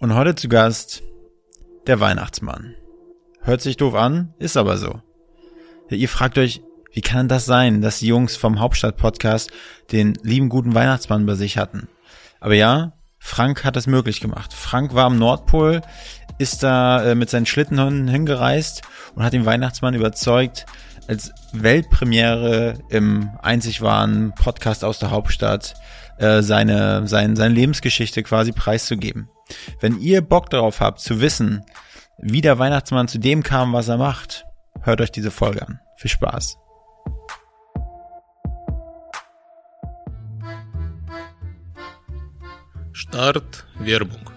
Und heute zu Gast der Weihnachtsmann. Hört sich doof an, ist aber so. Ihr fragt euch, wie kann das sein, dass die Jungs vom Hauptstadt-Podcast den lieben guten Weihnachtsmann bei sich hatten? Aber ja, Frank hat das möglich gemacht. Frank war am Nordpol, ist da äh, mit seinen Schlittenhunden hingereist und hat den Weihnachtsmann überzeugt, als Weltpremiere im einzig wahren Podcast aus der Hauptstadt äh, seine, sein, seine Lebensgeschichte quasi preiszugeben. Wenn ihr Bock darauf habt zu wissen, wie der Weihnachtsmann zu dem kam, was er macht, hört euch diese Folge an. Viel Spaß. Start Werbung.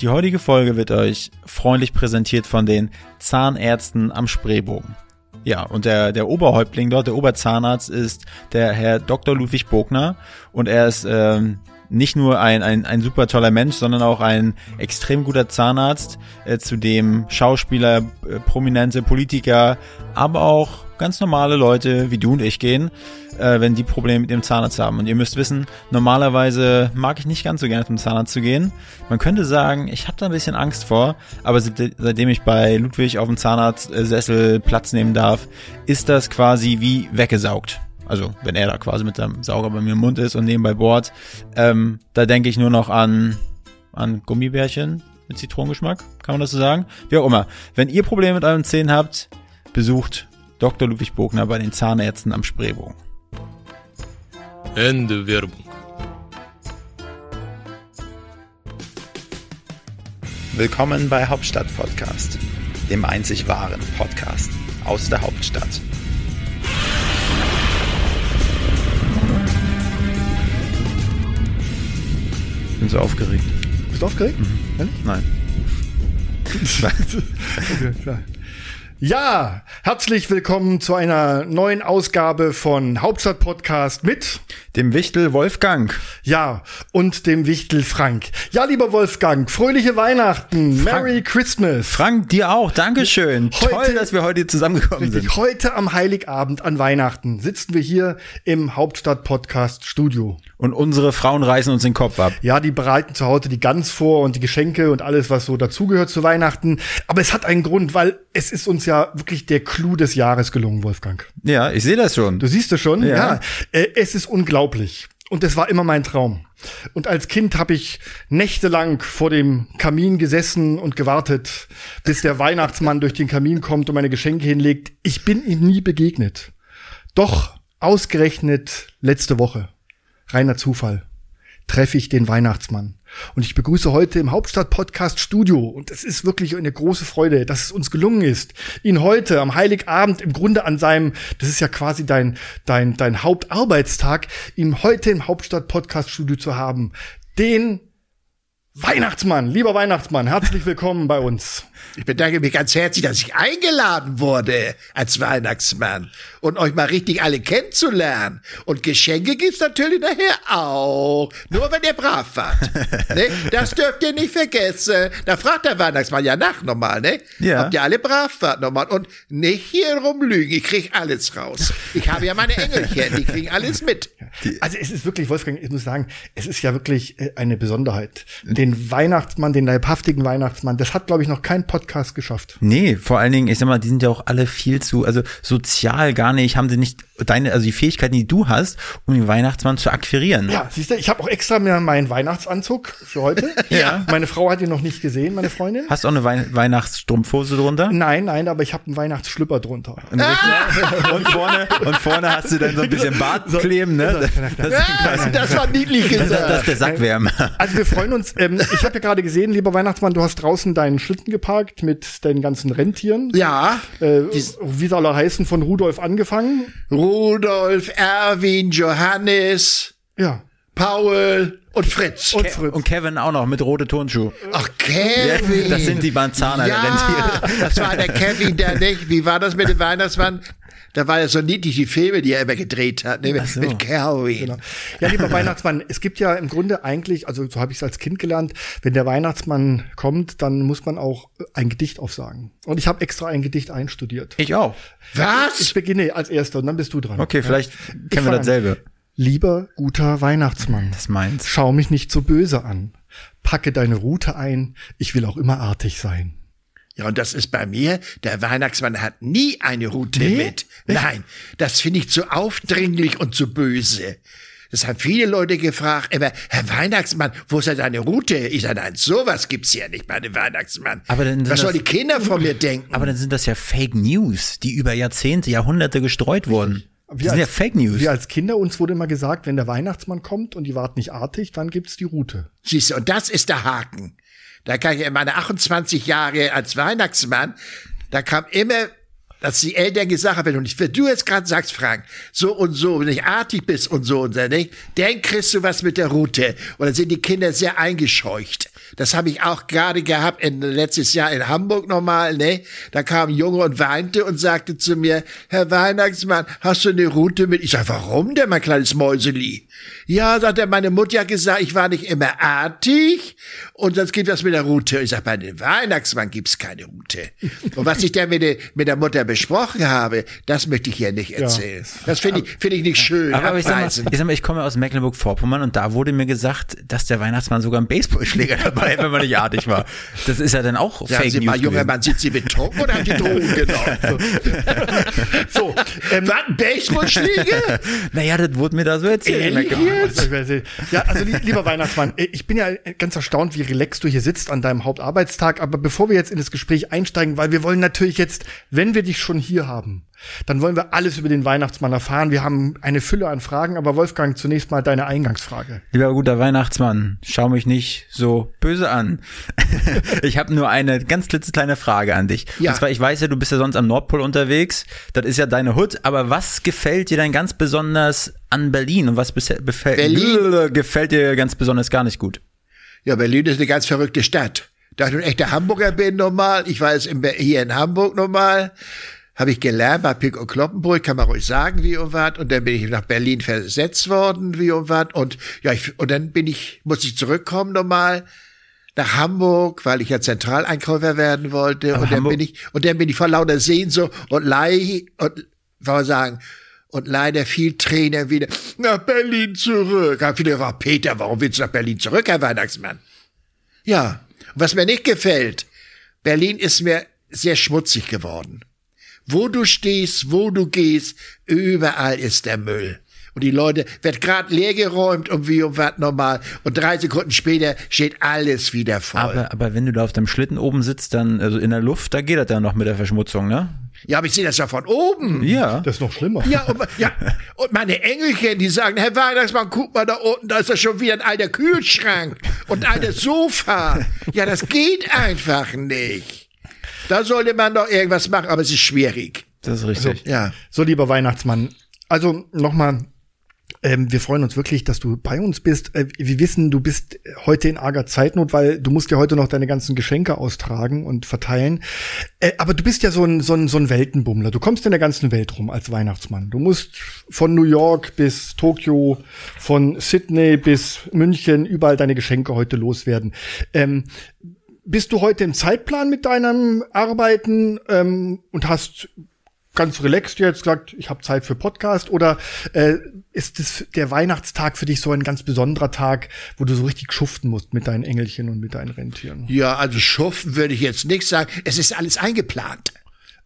Die heutige Folge wird euch freundlich präsentiert von den Zahnärzten am Spreebogen. Ja, und der, der Oberhäuptling dort, der Oberzahnarzt, ist der Herr Dr. Ludwig Bogner und er ist ähm, nicht nur ein, ein, ein super toller Mensch, sondern auch ein extrem guter Zahnarzt, äh, zu dem Schauspieler, äh, prominente Politiker, aber auch ganz normale Leute wie du und ich gehen, äh, wenn die Probleme mit dem Zahnarzt haben. Und ihr müsst wissen, normalerweise mag ich nicht ganz so gerne zum Zahnarzt zu gehen. Man könnte sagen, ich habe da ein bisschen Angst vor, aber seitdem ich bei Ludwig auf dem Zahnarztsessel Platz nehmen darf, ist das quasi wie weggesaugt. Also wenn er da quasi mit seinem Sauger bei mir im Mund ist und nebenbei bohrt, ähm, da denke ich nur noch an, an Gummibärchen mit Zitronengeschmack, kann man das so sagen? Wie auch immer. Wenn ihr Probleme mit euren Zähnen habt, besucht Dr. Ludwig Bogner bei den Zahnärzten am Spreebogen. Ende Werbung. Willkommen bei Hauptstadt Podcast, dem einzig wahren Podcast aus der Hauptstadt. Ich bin so aufgeregt. Bist du aufgeregt? Mhm. Nein. okay, klar. Ja, herzlich willkommen zu einer neuen Ausgabe von Hauptstadt Podcast mit dem Wichtel Wolfgang. Ja, und dem Wichtel Frank. Ja, lieber Wolfgang, fröhliche Weihnachten. Frank, Merry Christmas. Frank, dir auch. Dankeschön. Heute, Toll, dass wir heute zusammengekommen richtig, sind. Heute am Heiligabend an Weihnachten sitzen wir hier im Hauptstadt Podcast Studio. Und unsere Frauen reißen uns den Kopf ab. Ja, die bereiten zu Hause die Gans vor und die Geschenke und alles, was so dazugehört zu Weihnachten. Aber es hat einen Grund, weil es ist uns ja wirklich der Clou des Jahres gelungen, Wolfgang. Ja, ich sehe das schon. Du siehst es schon? Ja. ja. Äh, es ist unglaublich. Und das war immer mein Traum. Und als Kind habe ich nächtelang vor dem Kamin gesessen und gewartet, bis der Weihnachtsmann durch den Kamin kommt und meine Geschenke hinlegt. Ich bin ihm nie begegnet. Doch ausgerechnet letzte Woche, reiner Zufall, treffe ich den Weihnachtsmann. Und ich begrüße heute im Hauptstadt-Podcast Studio. Und es ist wirklich eine große Freude, dass es uns gelungen ist, ihn heute am Heiligabend im Grunde an seinem, das ist ja quasi dein, dein, dein Hauptarbeitstag, ihn heute im Hauptstadt-Podcast Studio zu haben. Den Weihnachtsmann, lieber Weihnachtsmann, herzlich willkommen bei uns. Ich bedanke mich ganz herzlich, dass ich eingeladen wurde als Weihnachtsmann und euch mal richtig alle kennenzulernen. Und Geschenke gibt's natürlich nachher auch. Nur wenn ihr brav wart. ne? Das dürft ihr nicht vergessen. Da fragt der Weihnachtsmann ja nach nochmal, ne? Ja. Ob ihr alle brav wart nochmal. Und nicht hier rumlügen. Ich krieg alles raus. Ich habe ja meine Engelchen, die kriegen alles mit. Also es ist wirklich, Wolfgang, ich muss sagen, es ist ja wirklich äh, eine Besonderheit. Den Weihnachtsmann, den leibhaftigen Weihnachtsmann, das hat, glaube ich, noch kein Podcast geschafft. Nee, vor allen Dingen, ich sag mal, die sind ja auch alle viel zu, also sozial gar nicht, haben sie nicht deine, also die Fähigkeiten, die du hast, um den Weihnachtsmann zu akquirieren. Ja, siehst du, ich habe auch extra mir meinen Weihnachtsanzug für heute. Ja. Meine Frau hat ihn noch nicht gesehen, meine Freundin. Hast du auch eine Wein Weihnachtsstrumpfhose drunter? Nein, nein, aber ich habe einen Weihnachtsschlüpper drunter. Und, und vorne, und vorne hast du dann so ein bisschen Bart kleben, ne? Das, Ja, das war niedlich das, gesagt. das ist der Sackwärmer. Also wir freuen uns. Ähm, ich habe ja gerade gesehen, lieber Weihnachtsmann, du hast draußen deinen Schlitten geparkt mit deinen ganzen Rentieren. Ja, Äh, wie soll er heißen, von Rudolf angefangen? Rudolf, Erwin, Johannes, Ja. Paul und Fritz. Und Fritz. Und Kevin auch noch mit rote Turnschuh. Ach, Kevin. Das sind die Banzana der Ja, Rentiere. das war der Kevin, der nicht. Wie war das mit dem Weihnachtsmann? Da war ja so niedlich die Filme, die er immer gedreht hat, ne? so. mit Kevin. Genau. Ja, lieber Weihnachtsmann, es gibt ja im Grunde eigentlich, also so habe ich es als Kind gelernt, wenn der Weihnachtsmann kommt, dann muss man auch ein Gedicht aufsagen. Und ich habe extra ein Gedicht einstudiert. Ich auch. Was? Ich beginne als erster und dann bist du dran. Okay, vielleicht Ich kennen wir an. dasselbe. Lieber guter Weihnachtsmann, Das meins. schau mich nicht so böse an. Packe deine Route ein, ich will auch immer artig sein. Ja, und das ist bei mir, der Weihnachtsmann hat nie eine Route Nee? mit. Nein, das finde ich zu aufdringlich und zu böse. Das haben viele Leute gefragt, immer, Herr Weihnachtsmann, wo ist denn deine Route? Ich sage, nein, sowas gibt's ja nicht bei dem Weihnachtsmann. Aber dann sind Was sollen das- die Kinder von mir denken? Aber dann sind das ja Fake News, die über Jahrzehnte, Jahrhunderte gestreut wurden. Wir sind ja als- Fake News. Wir als Kinder, uns wurde immer gesagt, wenn der Weihnachtsmann kommt und die warten nicht artig, dann gibt's die Route. Siehst du, und das ist der Haken. Da kann ich in meine 28 Jahre als Weihnachtsmann, da kam immer, dass die Eltern gesagt haben, wenn du nicht, wenn du jetzt gerade sagst, Frank, so und so, wenn nicht artig bist und so und so, nicht, dann kriegst du was mit der Route. Und dann sind die Kinder sehr eingescheucht. Das habe ich auch gerade gehabt in, letztes Jahr in Hamburg nochmal, ne? Da kam ein Junge und weinte und sagte zu mir, Herr Weihnachtsmann, hast du eine Route mit? Ich sag, warum denn, mein kleines Mäuseli? Ja, sagt er, meine Mutter hat gesagt, ich war nicht immer artig und sonst gibt was mit der Route. Ich sag, bei dem Weihnachtsmann gibt's keine Route. Und was ich da mit, der- mit der Mutter besprochen habe, das möchte ich hier nicht erzählen. Das finde ich, finde ich nicht schön. aber, aber ich, sag mal, ich sag mal, ich komme aus Mecklenburg-Vorpommern und da wurde mir gesagt, dass der Weihnachtsmann sogar einen Baseballschläger dabei hat, wenn man nicht artig war. Das ist ja dann auch Sagen Fake Sie News. mal, junger gewesen. Mann, sind Sie betrunken oder haben Sie Drogen genommen? So, ähm, Was? Naja, das wurde mir da so erzählt. Ehrlich? Ja, also li- lieber Weihnachtsmann, äh, ich bin ja ganz erstaunt, wie relaxed du hier sitzt an deinem Hauptarbeitstag. Aber bevor wir jetzt in das Gespräch einsteigen, weil wir wollen natürlich jetzt, wenn wir dich schon hier haben, dann wollen wir alles über den Weihnachtsmann erfahren. Wir haben eine Fülle an Fragen, aber Wolfgang, zunächst mal deine Eingangsfrage. Lieber guter Weihnachtsmann, schau mich nicht so böse an. ich habe nur eine ganz klitzekleine Frage an dich. Ja. Und zwar, ich weiß ja, du bist ja sonst am Nordpol unterwegs. Das ist ja deine Hut. Aber was gefällt dir denn ganz besonders an Berlin? Und was Berlin? gefällt dir ganz besonders gar nicht gut? Ja, Berlin ist eine ganz verrückte Stadt. Da ich ein echter Hamburger bin normal, ich war jetzt hier in Hamburg normal, habe ich gelernt bei Pick und Kloppenburg, kann man ruhig sagen, wie und was. Und dann bin ich nach Berlin versetzt worden, wie und was. Und ja, ich, und dann bin ich, muss ich zurückkommen normal nach Hamburg, weil ich ja Zentraleinkäufer werden wollte. Aber und dann Hamburg- bin ich, und dann bin ich vor lauter Sehnsucht und Leih, und, wollen wir sagen, und leider viel Tränen wieder nach Berlin zurück. Haben viele gefragt, Peter, warum willst du nach Berlin zurück, Herr Weihnachtsmann? Ja, und was mir nicht gefällt, Berlin ist mir sehr schmutzig geworden. Wo du stehst, wo du gehst, überall ist der Müll. Und die Leute wird gerade leergeräumt und wie und was normal. Und drei Sekunden später steht alles wieder voll. Aber, aber wenn du da auf deinem Schlitten oben sitzt, dann, also in der Luft, da geht das ja noch mit der Verschmutzung, ne? ja, aber ich sehe das ja von oben. Ja. Das ist noch schlimmer. Ja, und, ja, und meine Engelchen, die sagen, Herr Weihnachtsmann, guck mal da unten, da ist ja schon wieder ein alter Kühlschrank und ein altes Sofa. Ja, das geht einfach nicht. Da sollte man doch irgendwas machen, aber es ist schwierig. Das ist richtig. Ja. So, lieber Weihnachtsmann, also nochmal, ähm, wir freuen uns wirklich, dass du bei uns bist. Äh, wir wissen, du bist heute in arger Zeitnot, weil du musst ja heute noch deine ganzen Geschenke austragen und verteilen. Äh, aber du bist ja so ein, so, ein, so ein Weltenbummler. Du kommst in der ganzen Welt rum als Weihnachtsmann. Du musst von New York bis Tokio, von Sydney bis München überall deine Geschenke heute loswerden. Ähm, bist du heute im Zeitplan mit deinem Arbeiten ähm, und hast ganz relaxed jetzt gesagt, ich habe Zeit für Podcast oder äh, ist es der Weihnachtstag für dich so ein ganz besonderer Tag, wo du so richtig schuften musst mit deinen Engelchen und mit deinen Rentieren? Ja, also schuften würde ich jetzt nicht sagen. Es ist alles eingeplant.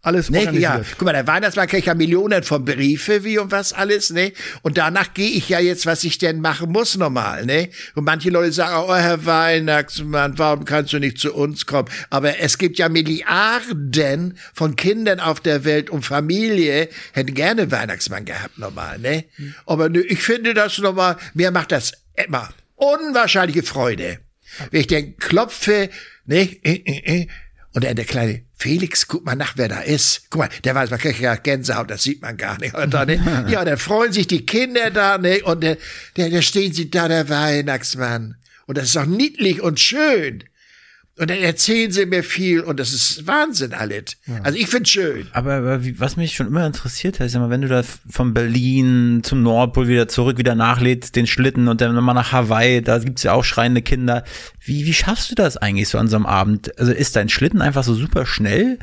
Alles Ne, organisiert. ja, guck mal, der Weihnachtsmann kriegt ja Millionen von Briefe, wie und was alles, ne? Und danach gehe ich ja jetzt, was ich denn machen muss normal, ne? Und manche Leute sagen, oh Herr Weihnachtsmann, warum kannst du nicht zu uns kommen? Aber es gibt ja Milliarden von Kindern auf der Welt und Familie hätten gerne Weihnachtsmann gehabt normal, ne? Aber nö, ich finde das normal, mir macht das immer unwahrscheinliche Freude. Wenn ich den klopfe, ne? Und dann der kleine Felix, guck mal nach, wer da ist. Guck mal, der weiß, man kriegt ja Gänsehaut, das sieht man gar nicht. Und dann, ne? Ja, dann freuen sich die Kinder da, ne? Und der, der, der stehen sie da, der Weihnachtsmann. Und das ist auch niedlich und schön. Und dann erzählen sie mir viel und das ist Wahnsinn alles. Also ich find's schön. Aber, aber wie, was mich schon immer interessiert hat, ist immer, wenn du da von Berlin zum Nordpol wieder zurück, wieder nachlädst, den Schlitten und dann nochmal nach Hawaii, da gibt's ja auch schreiende Kinder. Wie, wie schaffst du das eigentlich so an so einem Abend? Also ist dein Schlitten einfach so super schnell?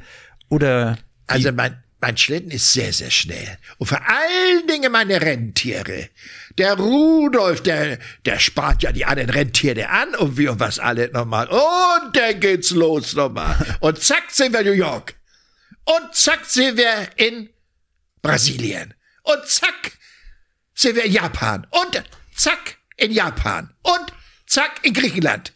Oder Also mein, mein Schlitten ist sehr, sehr schnell. Und vor allen Dingen meine Rentiere. Der Rudolf, der, der spart ja die anderen Rentiere an und wir und was alle nochmal. Und dann geht's los nochmal. Und zack sind wir New York. Und zack sind wir in Brasilien. Und zack sind wir in Japan. Und zack in Japan. Und zack in Griechenland.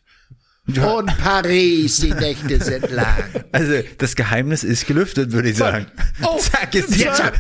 Und Paris, die Nächte sind lang. Also das Geheimnis ist gelüftet, würde ich sagen. Oh, Zack, ist jetzt, hat,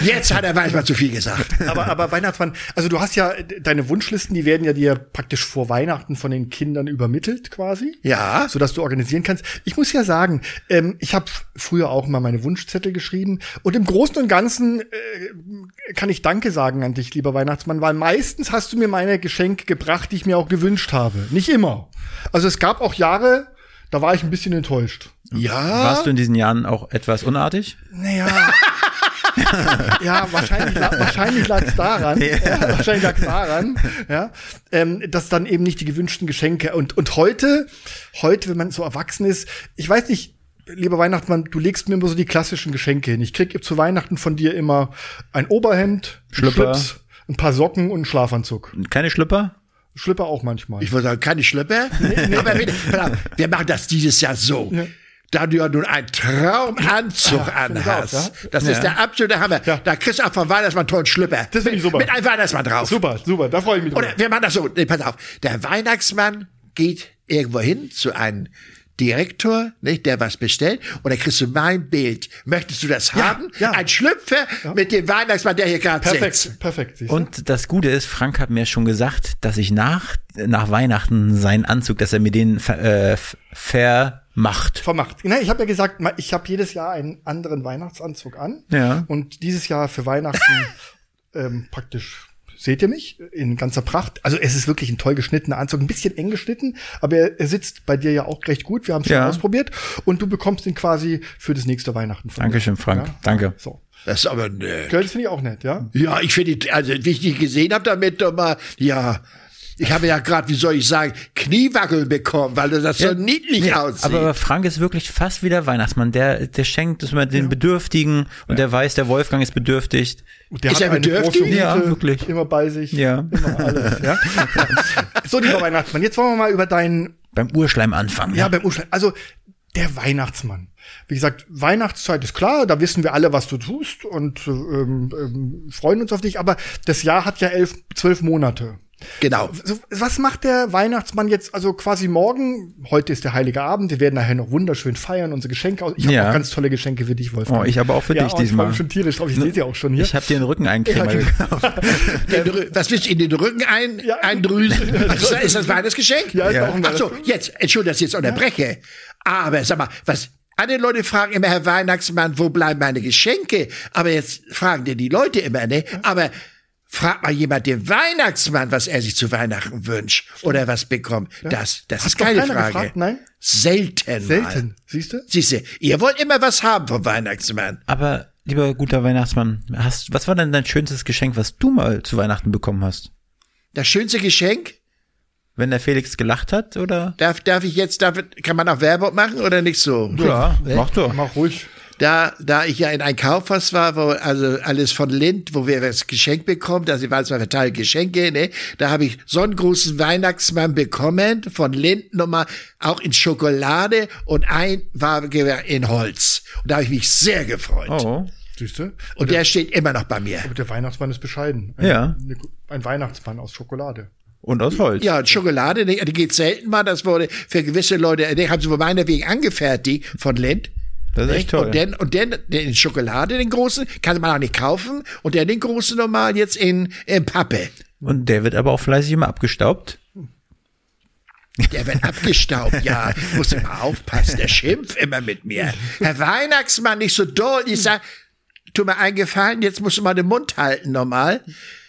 jetzt hat er manchmal zu viel gesagt. Aber, aber Weihnachtsmann, also du hast ja deine Wunschlisten, die werden ja dir praktisch vor Weihnachten von den Kindern übermittelt quasi. Ja. Sodass du organisieren kannst. Ich muss ja sagen, ähm, ich habe früher auch mal meine Wunschzettel geschrieben und im Großen und Ganzen äh, kann ich Danke sagen an dich, lieber Weihnachtsmann, weil meistens hast du mir meine Geschenke gebracht, die ich mir auch gewünscht habe. Nicht immer. Also es gab auch Jahre, da war ich ein bisschen enttäuscht. Ja. Warst du in diesen Jahren auch etwas unartig? Naja. ja, wahrscheinlich, wahrscheinlich lag es daran, ja. wahrscheinlich lag es daran, ja, ähm, dass dann eben nicht die gewünschten Geschenke und und heute, heute, wenn man so erwachsen ist, ich weiß nicht, lieber Weihnachtsmann, du legst mir immer so die klassischen Geschenke hin. Ich krieg zu Weihnachten von dir immer ein Oberhemd, Schlüpper. Schlips, ein paar Socken und einen Schlafanzug. Keine Schlüpper? Schlipper auch manchmal. Ich würde sagen, keine Schlöpper. Aber bitte, pass auf, wir machen das dieses Jahr so. Da du ja nun einen Traumanzug finde ich auch, anhast. ja. Das ist der absolute Hammer. Ja. Da kriegst du auch vom Weihnachtsmann tollen Schlüpper. Das finde ich super. Mit einem Weihnachtsmann drauf. super, super, da freue ich mich drüber. Oder wir machen das so. Nee, pass auf. Der Weihnachtsmann geht irgendwo hin zu einem Direktor, nicht, der was bestellt, und dann kriegst du mein Bild. Möchtest du das haben? ja. Ein Schlüpfer mit dem Weihnachtsmann, der hier gerade sitzt. Perfekt, perfekt. Und das Gute ist, Frank hat mir schon gesagt, dass ich nach, nach Weihnachten seinen Anzug, dass er mir den ver, äh, vermacht. vermacht. Ich habe ja gesagt, ich habe jedes Jahr einen anderen Weihnachtsanzug an. Ja. Und dieses Jahr für Weihnachten ähm, praktisch seht ihr mich in ganzer Pracht. Also es ist wirklich ein toll geschnittener Anzug, ein bisschen eng geschnitten, aber er, er sitzt bei dir ja auch recht gut. Wir haben es schon Ja. ausprobiert und du bekommst ihn quasi für das nächste Weihnachten. Von Dankeschön, mir. Frank. Ja? Danke. So. Das ist aber nett. Gell, Das finde ich auch nett, ja. Ja, ich finde, also wie ich die gesehen habe damit, doch mal, ja, ich habe ja gerade, wie soll ich sagen, Kniewackel bekommen, weil das so niedlich aussieht. Aber Frank ist wirklich fast wie der Weihnachtsmann. Der, der schenkt es immer den Bedürftigen und der weiß, der Wolfgang ist bedürftig. Und der Ist er eine bedürftig? große Ja, wirklich. Immer bei sich. Ja. Immer alles, ja. so, lieber Weihnachtsmann, jetzt wollen wir mal über deinen Beim Urschleim anfangen. Ja, beim Urschleim. Also der Weihnachtsmann. Wie gesagt, Weihnachtszeit ist klar, da wissen wir alle, was du tust und ähm, ähm, freuen uns auf dich. Aber das Jahr hat ja elf, zwölf Monate. Genau. Was macht der Weihnachtsmann jetzt? Also quasi morgen. Heute ist der Heilige Abend. Wir werden nachher noch wunderschön feiern, unsere Geschenke aus. Ich habe Ja. auch ganz tolle Geschenke für dich, Wolfgang. Oh, ich aber auch für ja, dich oh, ich diesmal. mich schon tierisch drauf. Ich sehe sie auch schon hier. Ich habe dir den Rücken eincremen Ja, Rü- was willst du in den Rücken ein, Ja. eindrüsen? Was ist, das, ist das Weihnachtsgeschenk? Ja, ist Ja. auch ein Ach so, jetzt, Entschuldigung, dass ich jetzt unterbreche. Aber sag mal, was, alle Leute fragen immer, Herr Weihnachtsmann, wo bleiben meine Geschenke? Aber jetzt fragen dir die Leute immer, ne? Aber fragt mal jemand den Weihnachtsmann, was er sich zu Weihnachten wünscht oder was bekommt. Das, das ist keine Frage. gefragt? Nein? Selten. Selten. Siehst du? Siehst du, ihr wollt immer was haben vom Weihnachtsmann. Aber, lieber guter Weihnachtsmann, hast, was war denn dein schönstes Geschenk, was du mal zu Weihnachten bekommen hast? Das schönste Geschenk, Wenn der Felix gelacht hat, oder? darf, darf ich jetzt, darf, kann man auch Werbung machen oder nicht so? Ja, mach doch. Mach ruhig. Da, da ich ja in ein Kaufhaus war, wo also alles von Lind, wo wir das Geschenk bekommen, also ich weiß mal verteilt Geschenke, ne, da habe ich so einen großen Weihnachtsmann bekommen von Lind nochmal auch in Schokolade und ein war in Holz. Und da habe ich mich sehr gefreut. Oh. Siehst du? Und der steht immer noch bei mir. Aber der Weihnachtsmann ist bescheiden. Ein, Ja. eine- Ein Weihnachtsmann aus Schokolade. Und aus Holz. Ja, und Schokolade, die, die geht selten mal. Das wurde für gewisse Leute, die haben sie wohl meinetwegen angefertigt von Lind. Das ist echt toll. Und dann, und dann den Schokolade, den großen, kann man auch nicht kaufen. Und dann den großen normal jetzt in, in Pappe. Und der wird aber auch fleißig immer abgestaubt. Der wird abgestaubt, ja. Muss immer aufpassen. Der schimpft immer mit mir. Herr Weihnachtsmann, nicht so doll. Ich sag, tu mir einen Gefallen, jetzt musst du mal den Mund halten normal.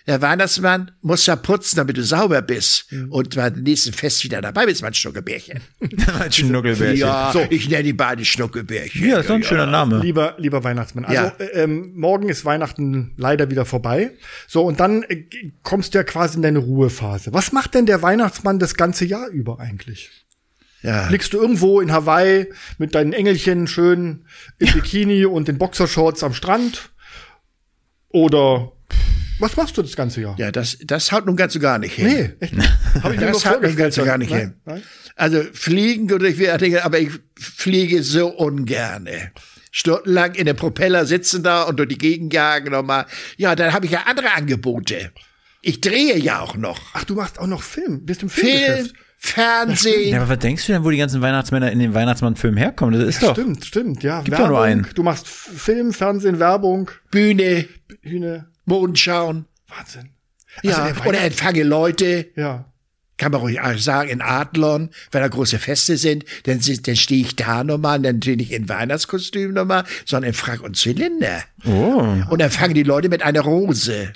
Der Weihnachtsmann muss ja putzen, damit du sauber bist. Und beim nächsten Fest wieder dabei bist, mein Schnuckelbärchen. Ein Schnuckelbärchen. Ja, So. ich nenne die beiden Schnuckelbärchen. Ja, ist doch ein schöner Name. Lieber, lieber Weihnachtsmann. Also Ja. äh, ähm, morgen ist Weihnachten leider wieder vorbei. So, und dann äh, kommst du ja quasi in deine Ruhephase. Was macht denn der Weihnachtsmann das ganze Jahr über eigentlich? Ja. Liegst du irgendwo in Hawaii mit deinen Engelchen schön im Bikini und den Boxershorts am Strand? Oder was machst du das ganze Jahr? Ja, das, das haut nun ganz so gar nicht hin. Nee, echt. Hab ich Das haut nun ganz so vorgestellt. gar nicht Nein? hin. Nein? Also fliegen würde ich wieder, aber ich fliege so ungerne. Stundenlang in den Propeller sitzen da und durch die Gegend jagen nochmal. Ja, dann habe ich ja andere Angebote. Ich drehe ja auch noch. Ach, du machst auch noch Film. Bist im Film, Filmgeschäft. Fernsehen. Ja, aber was denkst du denn, wo die ganzen Weihnachtsmänner in den Weihnachtsmann-Filmen herkommen? Das ist doch. Stimmt, stimmt, ja. Gibt doch nur einen. Du machst Film, Fernsehen, Werbung, Bühne, Hühne. Mondenschauen. Wahnsinn. Ja, Also der oder empfange Leute. Ja. kann man ruhig auch sagen, in Adlon, wenn da große Feste sind, dann, dann stehe ich da nochmal, dann natürlich nicht in Weihnachtskostüm nochmal, sondern in Frack und Zylinder. Oh. Und dann fangen die Leute mit einer Rose.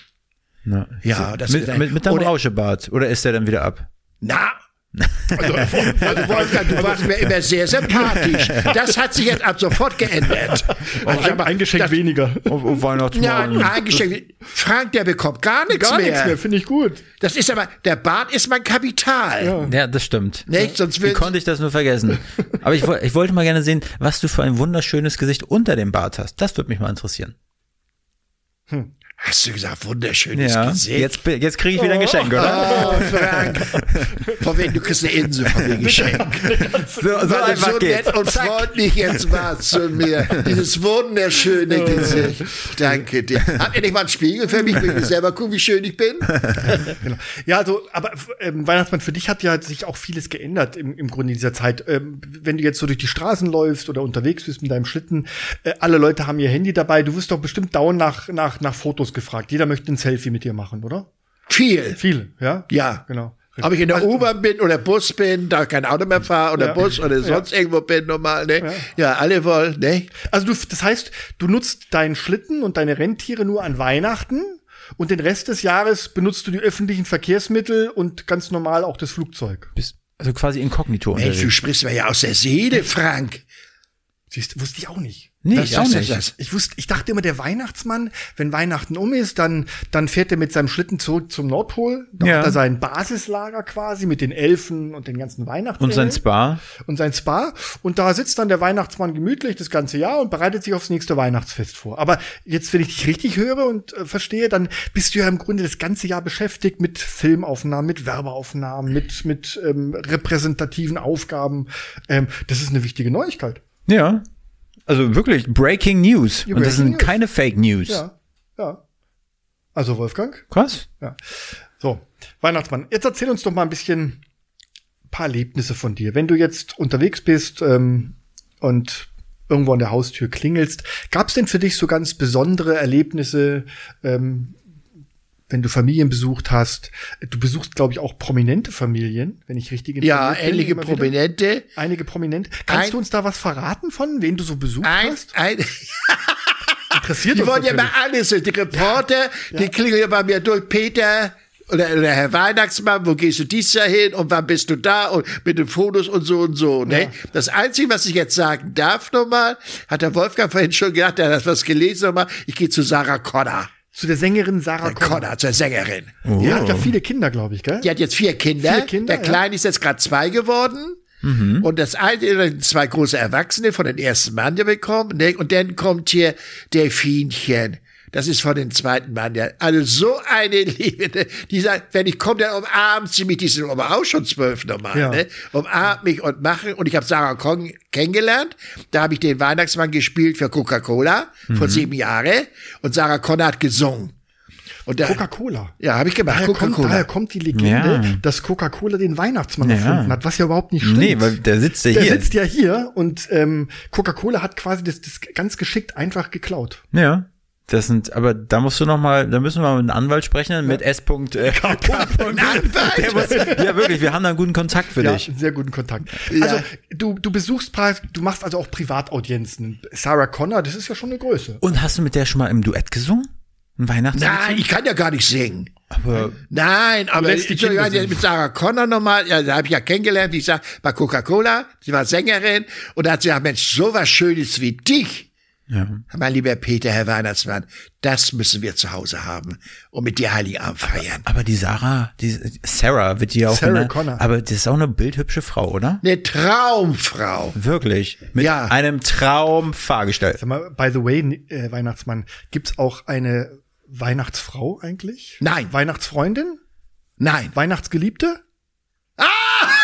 Na. Ja, das Mit, mit, mit deinem oder- Rauschebart. Oder ist der dann wieder ab? Na. Also, Wolfgang, du warst mir immer sehr sympathisch. Das hat sich jetzt ab sofort geändert. Also, Ein, aber ein Geschenk das- weniger. Auf, auf Ja, Weihnachtsmann. eingeschenkt. Frank, der bekommt gar nichts Gar mehr. nichts mehr, finde ich gut. Das ist aber, der Bart ist mein Kapital. Ja, das stimmt. Nicht? Sonst Wie konnte ich das nur vergessen? Aber ich, ich wollte mal gerne sehen, was du für ein wunderschönes Gesicht unter dem Bart hast. Das würde mich mal interessieren. Hast du gesagt, wunderschönes Ja. Gesicht. Jetzt, jetzt kriege ich wieder ein Geschenk, oder? Oh, Frank. Von wegen, du kriegst eine Insel von mir geschenkt. So, so Weil du einfach so geht's. nett und freundlich jetzt warst zu mir. Dieses wunderschöne Gesicht. Danke dir. Habt ihr nicht mal einen Spiegel für mich? Will ich selber gucken, wie schön ich bin? Genau. Ja, also, aber ähm, Weihnachtsmann, für dich hat ja sich auch vieles geändert im, im Grunde dieser Zeit. Ähm, wenn du jetzt so durch die Straßen läufst oder unterwegs bist mit deinem Schlitten, äh, alle Leute haben ihr Handy dabei. Du wirst doch bestimmt dauernd nach, nach, nach Fotos gefragt. Jeder möchte ein Selfie mit dir machen, oder? Viel. Viele, ja? Ja. Genau. Ob ich in der Also- U-Bahn bin oder Bus bin, da kein Auto mehr fahre oder Ja. Bus oder sonst irgendwo bin normal, ne? Ja, alle wollen, ne? Also du, das heißt, du nutzt deinen Schlitten und deine Rentiere nur an Weihnachten und den Rest des Jahres benutzt du die öffentlichen Verkehrsmittel und ganz normal auch das Flugzeug. Bist also quasi inkognito Mensch, du sprichst mir ja aus der Seele, Frank. Siehst, wusste ich auch nicht. Nee, Was ich auch nicht. das? Ich wusste, ich dachte immer, der Weihnachtsmann, wenn Weihnachten um ist, dann, dann fährt er mit seinem Schlitten zurück zum Nordpol. Da Ja. hat er sein Basislager quasi mit den Elfen und den ganzen Weihnachten. Und sein Spa. und sein Spa. Und da sitzt dann der Weihnachtsmann gemütlich das ganze Jahr und bereitet sich aufs nächste Weihnachtsfest vor. Aber jetzt, wenn ich dich richtig höre und äh, verstehe, dann bist du ja im Grunde das ganze Jahr beschäftigt mit Filmaufnahmen, mit Werbeaufnahmen, mit, mit ähm, repräsentativen Aufgaben. Ähm, das ist eine wichtige Neuigkeit. Ja. Also wirklich Breaking News. Ja, Und das Breaking sind News. keine Fake News. Ja, ja. Also Wolfgang? Krass. Ja. So, Weihnachtsmann, jetzt erzähl uns doch mal ein bisschen ein paar Erlebnisse von dir. Wenn du jetzt unterwegs bist ähm, und irgendwo an der Haustür klingelst, gab es denn für dich so ganz besondere Erlebnisse, ähm, wenn du Familien besucht hast? Du besuchst, glaube ich, auch prominente Familien, wenn ich richtig Ja, bin, ähnliche immer wieder. Prominente. Einige prominente. Kannst Ein- du uns da was verraten von, wen du so besucht Ein, hast? ein, Interessiert die uns wollen ja natürlich. immer alles. Die Reporter, die klingeln ja bei mir durch. Peter oder, oder Herr Weihnachtsmann, wo gehst du dies Jahr hin und wann bist du da und mit den Fotos und so und so. Ne? Das Einzige, was ich jetzt sagen darf nochmal, hat der Wolfgang vorhin schon gesagt, der hat was gelesen nochmal, ich gehe zu Sarah Connor. Zu der Sängerin Sarah Connor. Connor, zur Sängerin. Die hat ja viele Kinder, glaube ich, gell? Die hat jetzt vier Kinder. Vier Kinder, der ja. Kleine ist jetzt gerade zwei geworden. Und das eine, zwei große Erwachsene von den ersten Mann, der bekommen. Ne? Und dann kommt hier Delfinchen. Das ist von den zweiten Mann. Ja. Also so eine Liebe. ne? Die sagt, wenn ich komme, dann umarmt sie mich. Die sind aber auch schon zwölf normal. Ja. Ne? Umarmt mich und machen. Und ich habe Sarah Kong kennengelernt. Da habe ich den Weihnachtsmann gespielt für Coca-Cola vor sieben Jahren. Und Sarah Connor hat gesungen. Und da, Coca-Cola. ja, habe ich gemacht. Daher kommt, daher kommt die Legende, Ja. dass Coca-Cola den Weihnachtsmann Ja. erfunden hat, was ja überhaupt nicht stimmt. Nee, weil der sitzt ja der hier. sitzt ja hier und ähm, Coca-Cola hat quasi das, das ganz geschickt einfach geklaut. Ja. Das sind, aber da musst du noch mal, da müssen wir mal mit einem Anwalt sprechen, mit S. Äh, der muss, ja, wirklich, wir haben da einen guten Kontakt für Ja, dich. einen sehr guten Kontakt. Ja. Also du, du besuchst, du machst also auch Privataudienzen. Sarah Connor, das ist ja schon eine Größe. Und hast du mit der schon mal im Duett gesungen? Ein Weihnachtslied? Nein, ich kann ja gar nicht singen. Aber Nein, aber ich, ich, ja, mit Sarah Connor nochmal, ja, da habe ich ja kennengelernt, wie gesagt, bei Coca-Cola. Sie war Sängerin und da hat sie gesagt, Mensch, so was Schönes wie dich Ja. Mein lieber Peter, Herr Weihnachtsmann, das müssen wir zu Hause haben und mit dir Heiligabend feiern. Aber die Sarah, die Sarah wird die auch Sarah genannt, Connor. aber das ist auch eine bildhübsche Frau, oder? Eine Traumfrau. Wirklich. Mit Ja. einem Traumfahrgestell. Sag mal, by the way, äh, Weihnachtsmann, gibt's auch eine Weihnachtsfrau eigentlich? Nein. Weihnachtsfreundin? Nein. Weihnachtsgeliebte? Haha,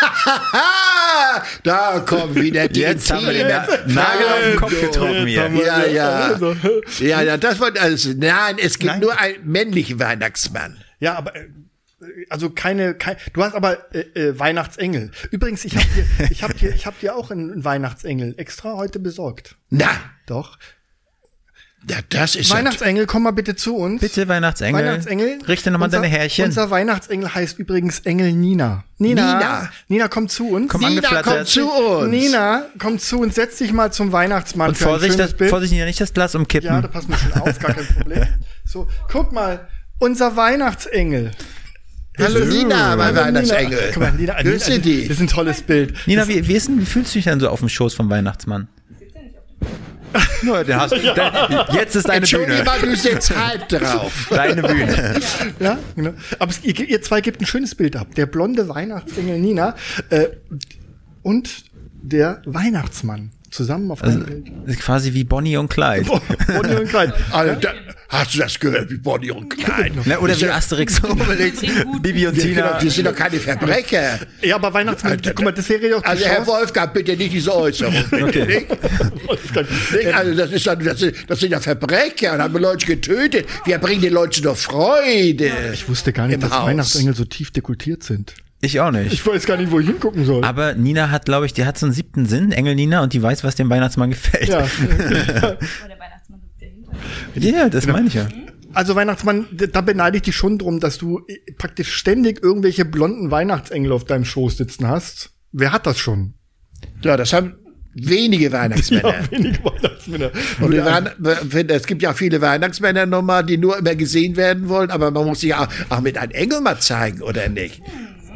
da kommen wieder die Jetzt haben wir den Nagel auf den Kopf getroffen hier. Ja, ja. Ja, ja, das war also, nein, es gibt Nein. nur einen männlichen Weihnachtsmann. Ja, aber äh, also keine, kein, du hast aber äh, äh, Weihnachtsengel. Übrigens, ich habe dir, ich habe dir, ich habe dir auch einen Weihnachtsengel extra heute besorgt. Nein, Doch. Ja, das ist ja Weihnachtsengel, komm mal bitte zu uns. Bitte, Weihnachtsengel. Weihnachtsengel. Richte nochmal Unser- deine Härchen. Unser Weihnachtsengel heißt übrigens Engel Nina. Nina. Nina. Nina, komm zu uns. Komm, Nina, angeflattert. komm zu uns. Nina, komm zu uns, setz dich mal zum Weihnachtsmann Und für ein Vorsicht, das, Bild. Vorsicht, nicht das Glas umkippen. Ja, da passen wir schon auf, gar kein Problem. So, guck mal, unser Weihnachtsengel. Hallo Nina, mein Weihnachtsengel. Nina. Guck mal, Nina, Grüße Nina, dich. Das ist ein tolles Bild. Nina, wie, wie, ist denn, wie fühlst du dich denn so auf dem Schoß vom Weihnachtsmann? Nur, den hast, da, jetzt ist deine Bühne. du sitzt halb drauf. Deine Bühne. Ja, genau. Aber es, ihr, ihr zwei gebt ein schönes Bild ab. Der blonde Weihnachtsengel Nina äh, und der Weihnachtsmann zusammen auf Also, quasi wie Bonnie und Clyde. Bonnie und Clyde. Alter, hast du das gehört, wie Bonnie und Clyde? Ne, oder wie Asterix und Obelix. Bibi und Tina. wir sind doch keine Verbrecher. Ja, aber Weihnachtsmann, guck mal, das wäre ja auch Also Herr. Wolfgang, bitte nicht diese Äußerung. Bitte nicht. Also das, ist, doch- das, sind, das sind ja Verbrecher und haben Leute getötet. Wir bringen den Leuten doch Freude. Ich wusste gar nicht, dass Haus. Weihnachtsengel so tief dekultiert sind. Ich auch nicht. Ich weiß gar nicht, wo ich hingucken soll. Aber Nina hat, glaube ich, die hat so einen siebten Sinn, Engel Nina, und die weiß, was dem Weihnachtsmann gefällt. ja. Ja. Ja, das meine ich ja. Also Weihnachtsmann, da beneide ich dich schon drum, dass du äh, praktisch ständig irgendwelche blonden Weihnachtsengel auf deinem Schoß sitzen hast. Wer hat das schon? Ja, das haben wenige Weihnachtsmänner. wenige Weihnachtsmänner. Und die Weihn- es gibt ja viele Weihnachtsmänner nochmal, die nur immer gesehen werden wollen, aber man muss sich ja auch, auch mit einem Engel mal zeigen, oder nicht?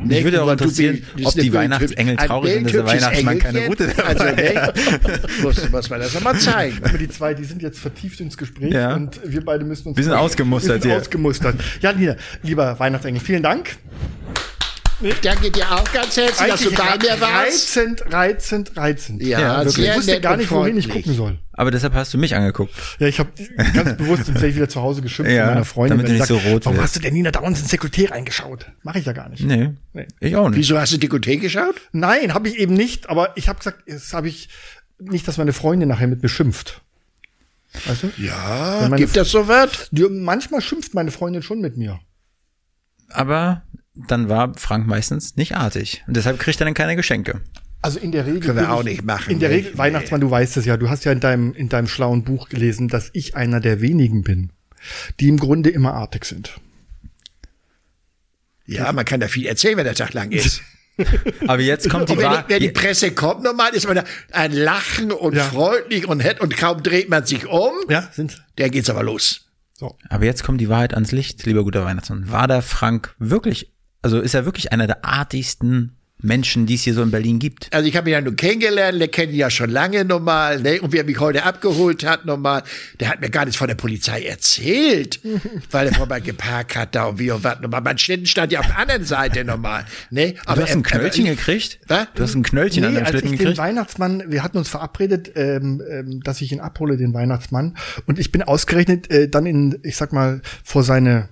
Mich würde auch interessieren, ob die Weihnachtsengel traurig sind, dass der Weihnachtsmann keine. Route Also, dabei hat. nicht? muss, muss man das noch mal zeigen. Aber die zwei, die sind jetzt vertieft ins Gespräch Ja. und wir beide müssen uns. Wir sind ausgemustert wir sind ausgemustert. Ja, lieber Weihnachtsengel, vielen Dank. Danke dir auch ganz herzlich, dass du bei mir warst. reizend, reizend, reizend. Ja, Ja, wirklich. sehr Ich wusste gar nicht, wohin ich gucken soll. Aber deshalb hast du mich angeguckt. Ja, ich habe ganz bewusst ins wieder zu Hause geschimpft Ja, von meiner Freundin. damit du ich nicht so rot Warum wirst. hast du denn Nina dauernd ins Sekretär reingeschaut? Mache ich ja gar nicht. Nee, Nee. ich auch nicht. Wieso hast du Dikothek geschaut? Nein, habe ich eben nicht, aber ich habe gesagt, das habe ich nicht, dass meine Freundin nachher mit beschimpft. Weißt du? Ja, gibt das so was? Manchmal schimpft meine Freundin schon mit mir. Aber dann war Frank meistens nicht artig. Und deshalb kriegt er dann keine Geschenke. Also in der Regel. Können wir auch ich- nicht machen, In der? Regel, Weihnachtsmann, du weißt es ja, du hast ja in deinem, in deinem schlauen Buch gelesen, dass ich einer der wenigen bin, die im Grunde immer artig sind. Ja, man kann da viel erzählen, wenn der Tag lang ist. Aber jetzt kommt die Und wenn, Wahrheit. wenn die Presse kommt, normal ist man da ein Lachen und Ja. freundlich und nett und kaum dreht man sich um, Ja, sind der geht's aber los. so. Aber jetzt kommt die Wahrheit ans Licht, lieber guter Weihnachtsmann. War der Frank wirklich, also ist er wirklich einer der artigsten Menschen, die es hier so in Berlin gibt? Also ich habe ihn ja nun kennengelernt, der kennt ihn ja schon lange normal, ne? Und wie er mich heute abgeholt hat normal, der hat mir gar nichts von der Polizei erzählt, weil er vorher geparkt hat da und wie und was normal. Mein Schlitten stand ja auf der anderen Seite normal, ne? Aber du hast ein Knöllchen er, gekriegt? Was? Du hast ein Knöllchen an Nee, deinem als ich Schlitten den gekriegt? Weihnachtsmann, wir hatten uns verabredet, ähm, ähm, dass ich ihn abhole, den Weihnachtsmann. Und ich bin ausgerechnet äh, dann in, ich sag mal, vor seine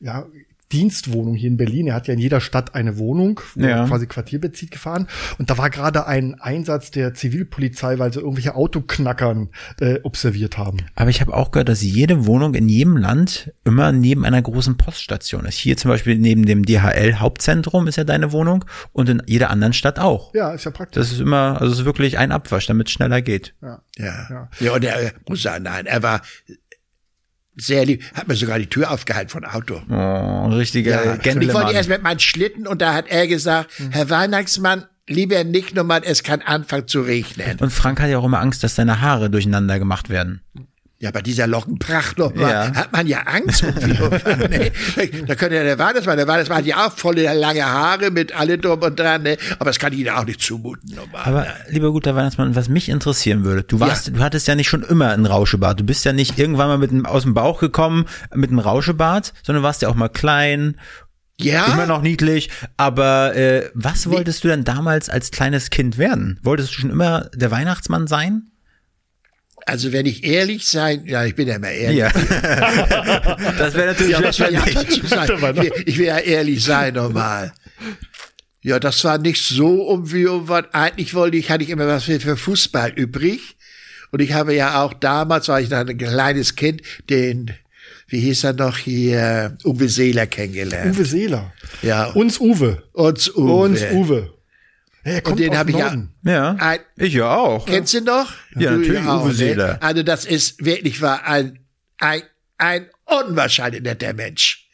ja, Dienstwohnung hier in Berlin. Er hat ja in jeder Stadt eine Wohnung, wo Ja. er quasi Quartier bezieht, gefahren. Und da war gerade ein Einsatz der Zivilpolizei, weil sie irgendwelche Autoknackern äh, observiert haben. Aber ich habe auch gehört, dass jede Wohnung in jedem Land immer neben einer großen Poststation ist. Hier zum Beispiel neben dem DHL-Hauptzentrum ist ja deine Wohnung und in jeder anderen Stadt auch. Ja, ist ja praktisch. Das ist immer, also es ist wirklich ein Abwasch, damit es schneller geht. ja. Ja. Ja. ja. und er, muss sagen, nein, er war sehr lieb, hat mir sogar die Tür aufgehalten von Auto. Oh, richtiger Ja, und ich wollte erst mit meinem Schlitten und da hat er gesagt, Herr Weihnachtsmann, lieber nicht nochmal, es kann anfangen zu regnen. Und Frank hat ja auch immer Angst, dass seine Haare durcheinander gemacht werden. Ja, bei dieser Lockenpracht noch mal, Ja. hat man ja Angst. ne? Da könnte ja der Weihnachtsmann, der Weihnachtsmann hat ja auch volle lange Haare mit alle drum und dran, ne? aber das kann ich Ihnen auch nicht zumuten. Normal. Aber lieber guter Weihnachtsmann, was mich interessieren würde, du warst, du hattest ja nicht schon immer einen Rauschebart. Du bist ja nicht irgendwann mal mit einem, aus dem Bauch gekommen mit einem Rauschebart, sondern warst ja auch mal klein, ja, immer noch niedlich. Aber äh, was wolltest du denn damals als kleines Kind werden? Wolltest du schon immer der Weihnachtsmann sein? Also wenn ich ehrlich sein, ja, ich bin ja immer ehrlich. Ja. das wäre natürlich Ja, das wenn ja dazu sagen. Ich will, ich will ja ehrlich sein normal. Ja, das war nicht so um wie um was. Eigentlich wollte ich, hatte ich immer was für, Fußball übrig. Und ich habe ja auch damals, war ich noch ein kleines Kind, den, wie hieß er noch hier, Uwe Seeler kennengelernt. Uwe Seeler. Ja. Uns Uwe. Und Uwe. Uns Uwe. Kommt Und den habe ich ja. Ja. ein, Ich ja auch. Kennst du noch? Ja, Du natürlich, auch, Uwe ne? Seeler. Also das ist wirklich war ein, ein, ein unwahrscheinlich netter Mensch.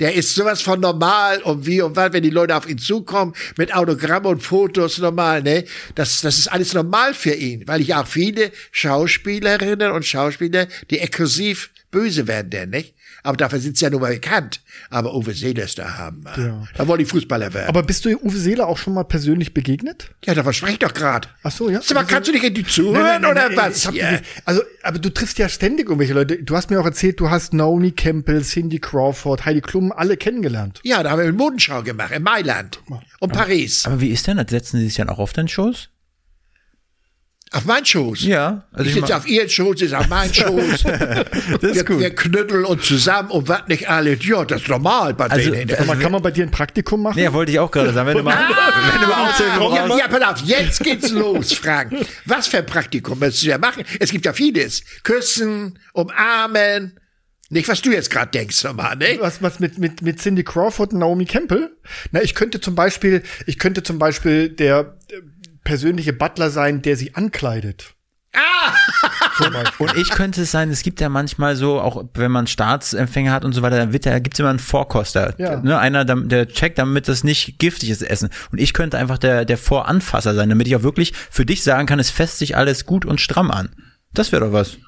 Der ist sowas von normal und wie und was, wenn die Leute auf ihn zukommen, mit Autogramm und Fotos normal, ne? Das, das ist alles normal für ihn, weil ich auch viele Schauspielerinnen und Schauspieler, die exklusiv böse werden, denn, nicht? Aber dafür sind sie ja nun mal bekannt. Aber Uwe Seeler ist da haben. Ja. Da wollte ich Fußballer werden. Aber bist du Uwe Seeler auch schon mal persönlich begegnet? ja, davon spreche ich doch gerade. Ach so, ja. Sag mal, kannst du nicht in die zuhören oder was? Ich hab Ja. gesehen, also, aber du triffst ja ständig irgendwelche Leute. Du hast mir auch erzählt, du hast Naomi Campbell, Cindy Crawford, Heidi Klum alle kennengelernt. Ja, da haben wir eine Modenschau gemacht in Mailand und Paris. Aber wie ist denn das? Setzen sie sich dann auch auf den Shows? Auf meinen Schoß. Ja. Also ich sitze auf ihren Schoß, ist auf meinen Schoß. Das ist wir, gut. wir knütteln uns zusammen und was nicht alle. Ja, das ist normal bei Also, denen. also- kann man bei dir ein Praktikum machen? Nee, wollte ich auch gerade sagen. Wenn du mal, wenn du mal Aushilfe ja, brauchst. ja, pass auf, jetzt geht's los, Frank. Was für ein Praktikum willst du ja machen? Es gibt ja vieles. Küssen, umarmen. Nicht, was du jetzt gerade denkst, nochmal, ne? Was, was mit, mit, mit Cindy Crawford und Naomi Campbell? Na, ich könnte zum Beispiel, ich könnte zum Beispiel der persönliche Butler sein, der sie ankleidet. Und ich könnte es sein, es gibt ja manchmal so, auch wenn man Staatsempfänger hat und so weiter, dann wird da gibt's immer einen Vorkoster. Ja. Ne, einer, der, der checkt, damit das nicht giftig ist, Essen. Und ich könnte einfach der, der Voranfasser sein, damit ich auch wirklich für dich sagen kann, es fässt sich alles gut und stramm an. Das wäre doch was.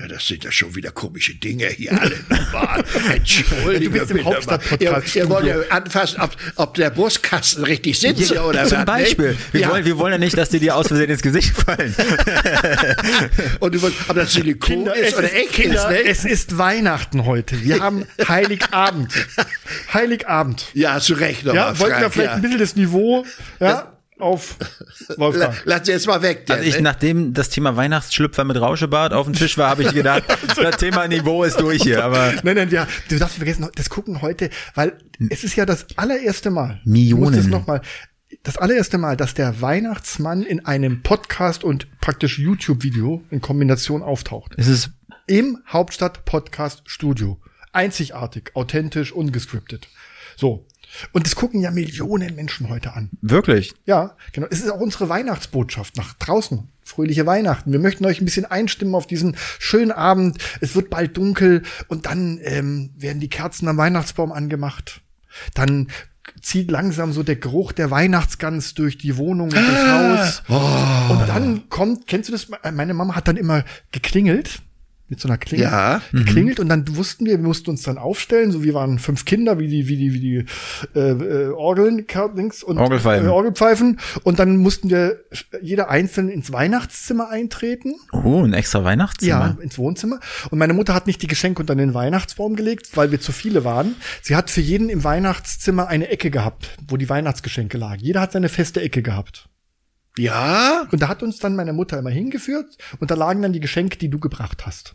Ja, das sind ja schon wieder komische Dinge hier alle nochmal. Entschuldige Du bist im. Hauptstadt-Podcast. Ihr, ihr wollt ja anfassen, ob, ob der Brustkasten richtig sitzt oder was. Zum? Beispiel. Wir, ja. wollen, wir wollen ja nicht, dass dir die aus Versehen ins Gesicht fallen. Und du wollt, ob das Silikon ist oder echt Kinder, ist, ne? es ist Weihnachten heute. Wir haben Heiligabend. Heiligabend. Ja, hast du recht nochmal, Ja, wollten wir vielleicht ja. ein bisschen das Niveau ja, auf Wolfgang. lass sie jetzt mal weg. Der, Also ich, ne? nachdem das Thema Weihnachtsschlüpfer mit Rauschebart auf dem Tisch war, habe ich gedacht, das Thema Niveau ist durch hier, aber Nein, nein, ja, du darfst vergessen, das gucken heute, weil es ist ja das allererste Mal. Millionen. Ich muss das noch mal, das allererste Mal, dass der Weihnachtsmann in einem Podcast und praktisch YouTube-Video in Kombination auftaucht. es ist Im Hauptstadt-Podcast-Studio. Einzigartig, authentisch, ungescriptet. So. Und das gucken ja Millionen Menschen heute an. wirklich. Ja, genau. Es ist auch unsere Weihnachtsbotschaft nach draußen. Fröhliche Weihnachten. Wir möchten euch ein bisschen einstimmen auf diesen schönen Abend. Es wird bald dunkel und dann ähm, werden die Kerzen am Weihnachtsbaum angemacht. Dann zieht langsam so der Geruch der Weihnachtsgans durch die Wohnung und das Haus. Und dann kommt, kennst du das? Meine Mama hat dann immer geklingelt. Mit so einer Klingel. Ja. Geklingelt und dann wussten wir, wir mussten uns dann aufstellen. So, wir waren fünf Kinder, wie die, wie die, wie die äh, äh, Orgeln, links und Orgelpfeifen. Äh, Orgelpfeifen. Und dann mussten wir jeder einzeln ins Weihnachtszimmer eintreten. Oh, ein extra Weihnachtszimmer. Ja, ins Wohnzimmer. Und meine Mutter hat nicht die Geschenke unter den Weihnachtsbaum gelegt, weil wir zu viele waren. Sie hat für jeden im Weihnachtszimmer eine Ecke gehabt, wo die Weihnachtsgeschenke lagen. Jeder hat seine feste Ecke gehabt. ja, Und da hat uns dann meine Mutter immer hingeführt und da lagen dann die Geschenke, die du gebracht hast.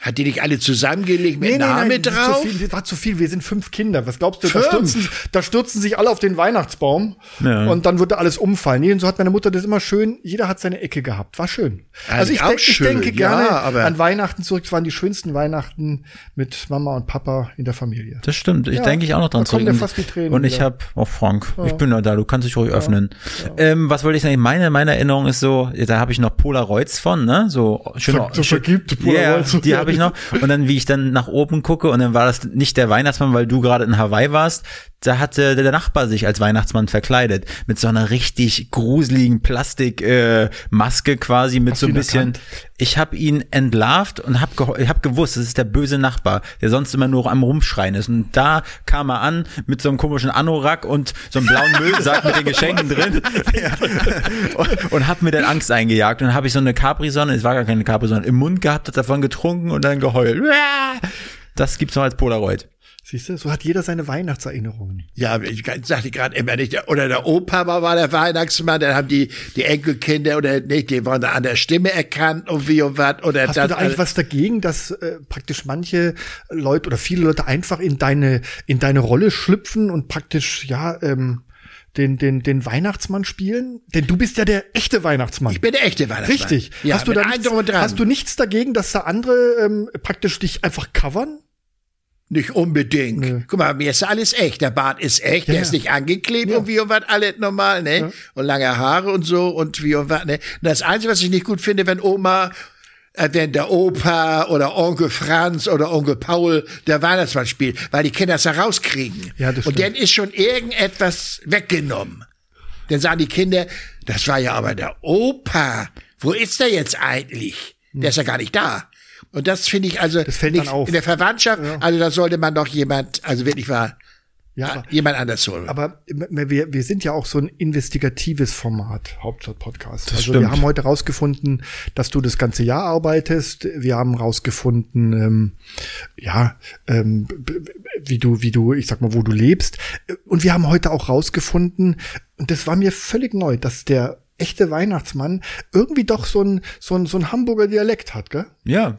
Hat die nicht alle zusammengelegt mit Name das ist drauf? Zu viel, das war zu viel. Wir sind fünf Kinder. Was glaubst du? Da stürzen, da stürzen sich alle auf den Weihnachtsbaum Ja. und dann wird da alles umfallen. Nee, und so hat meine Mutter das immer schön. Jeder hat seine Ecke gehabt. War schön. Also ich, auch denk, ich schön, denke gerne ja, aber- an Weihnachten zurück. Es waren die schönsten Weihnachten mit Mama und Papa in der Familie. Das stimmt. Ich Ja, denke ich auch noch dran zurück. mir fast die Tränen und ich habe, oh Frank, ich bin ja da, du kannst dich ruhig öffnen. Ähm, was wollte ich sagen? Meine, meine Erinnerung ist so, da habe ich noch Polaroids von, ne? So schöne, So- so vergilbte Polaroids. Ja, die habe ich noch. Und dann, wie ich dann nach oben gucke und dann war das nicht der Weihnachtsmann, weil du gerade in Hawaii warst. Da hatte der Nachbar sich als Weihnachtsmann verkleidet mit so einer richtig gruseligen Plastikmaske äh, Maske quasi mit Hast so ein bisschen. erkannt? Ich habe ihn entlarvt und habe ge hab gewusst, das ist der böse Nachbar, der sonst immer nur am rumschreien ist. Und da kam er an mit so einem komischen Anorak und so einem blauen Müllsack mit den Geschenken drin und, und hat mir dann Angst eingejagt. Und dann habe ich so eine Capri-Sonne, es war gar keine Capri-Sonne, im Mund gehabt, hat davon getrunken und dann geheult. Das gibt's noch als Polaroid. Siehst du, so hat jeder seine Weihnachtserinnerungen. Ja, ich sagte gerade immer nicht, oder der Opa war, der Weihnachtsmann, dann haben die, die Enkelkinder oder nicht, die waren da an der Stimme erkannt und wie und was, oder Hast du da eigentlich was dagegen, dass äh, praktisch manche Leute oder viele Leute einfach in deine in deine Rolle schlüpfen und praktisch ja ähm, den den den Weihnachtsmann spielen? Denn du bist ja der echte Weihnachtsmann. Ich bin der echte Weihnachtsmann. Richtig. Ja, hast du da nichts, hast du nichts dagegen, dass da andere ähm, praktisch dich einfach covern? Nicht unbedingt. Nö. Guck mal, mir ist alles echt. Der Bart ist echt, der Ja. ist nicht angeklebt Ja. und wie und was, alles normal, ne? Ja. Und lange Haare und so und wie und was, ne? Und das Einzige, was ich nicht gut finde, wenn Oma, äh, wenn der Opa oder Onkel Franz oder Onkel Paul der Weihnachtsmann spielt, weil die Kinder es da rauskriegen. Ja, das und stimmt. dann ist schon irgendetwas weggenommen. Dann sagen die Kinder, das war ja aber der Opa. Wo ist der jetzt eigentlich? Der ist ja gar nicht da. Und das finde ich also Das fällt nicht dann auf. in der Verwandtschaft, Ja. also da sollte man doch jemand, also wirklich war, Ja, aber, jemand anders holen. aber wir, wir sind ja auch so ein investigatives Format, Hauptstadt-Podcast. Also stimmt. wir haben heute rausgefunden, dass du das ganze Jahr arbeitest. Wir haben rausgefunden, ähm, ja, ähm, wie du, wie du, ich sag mal, wo du lebst. Und wir haben heute auch rausgefunden, und das war mir völlig neu, dass der echte Weihnachtsmann irgendwie doch so ein, so ein, so ein Hamburger Dialekt hat, gell? Ja,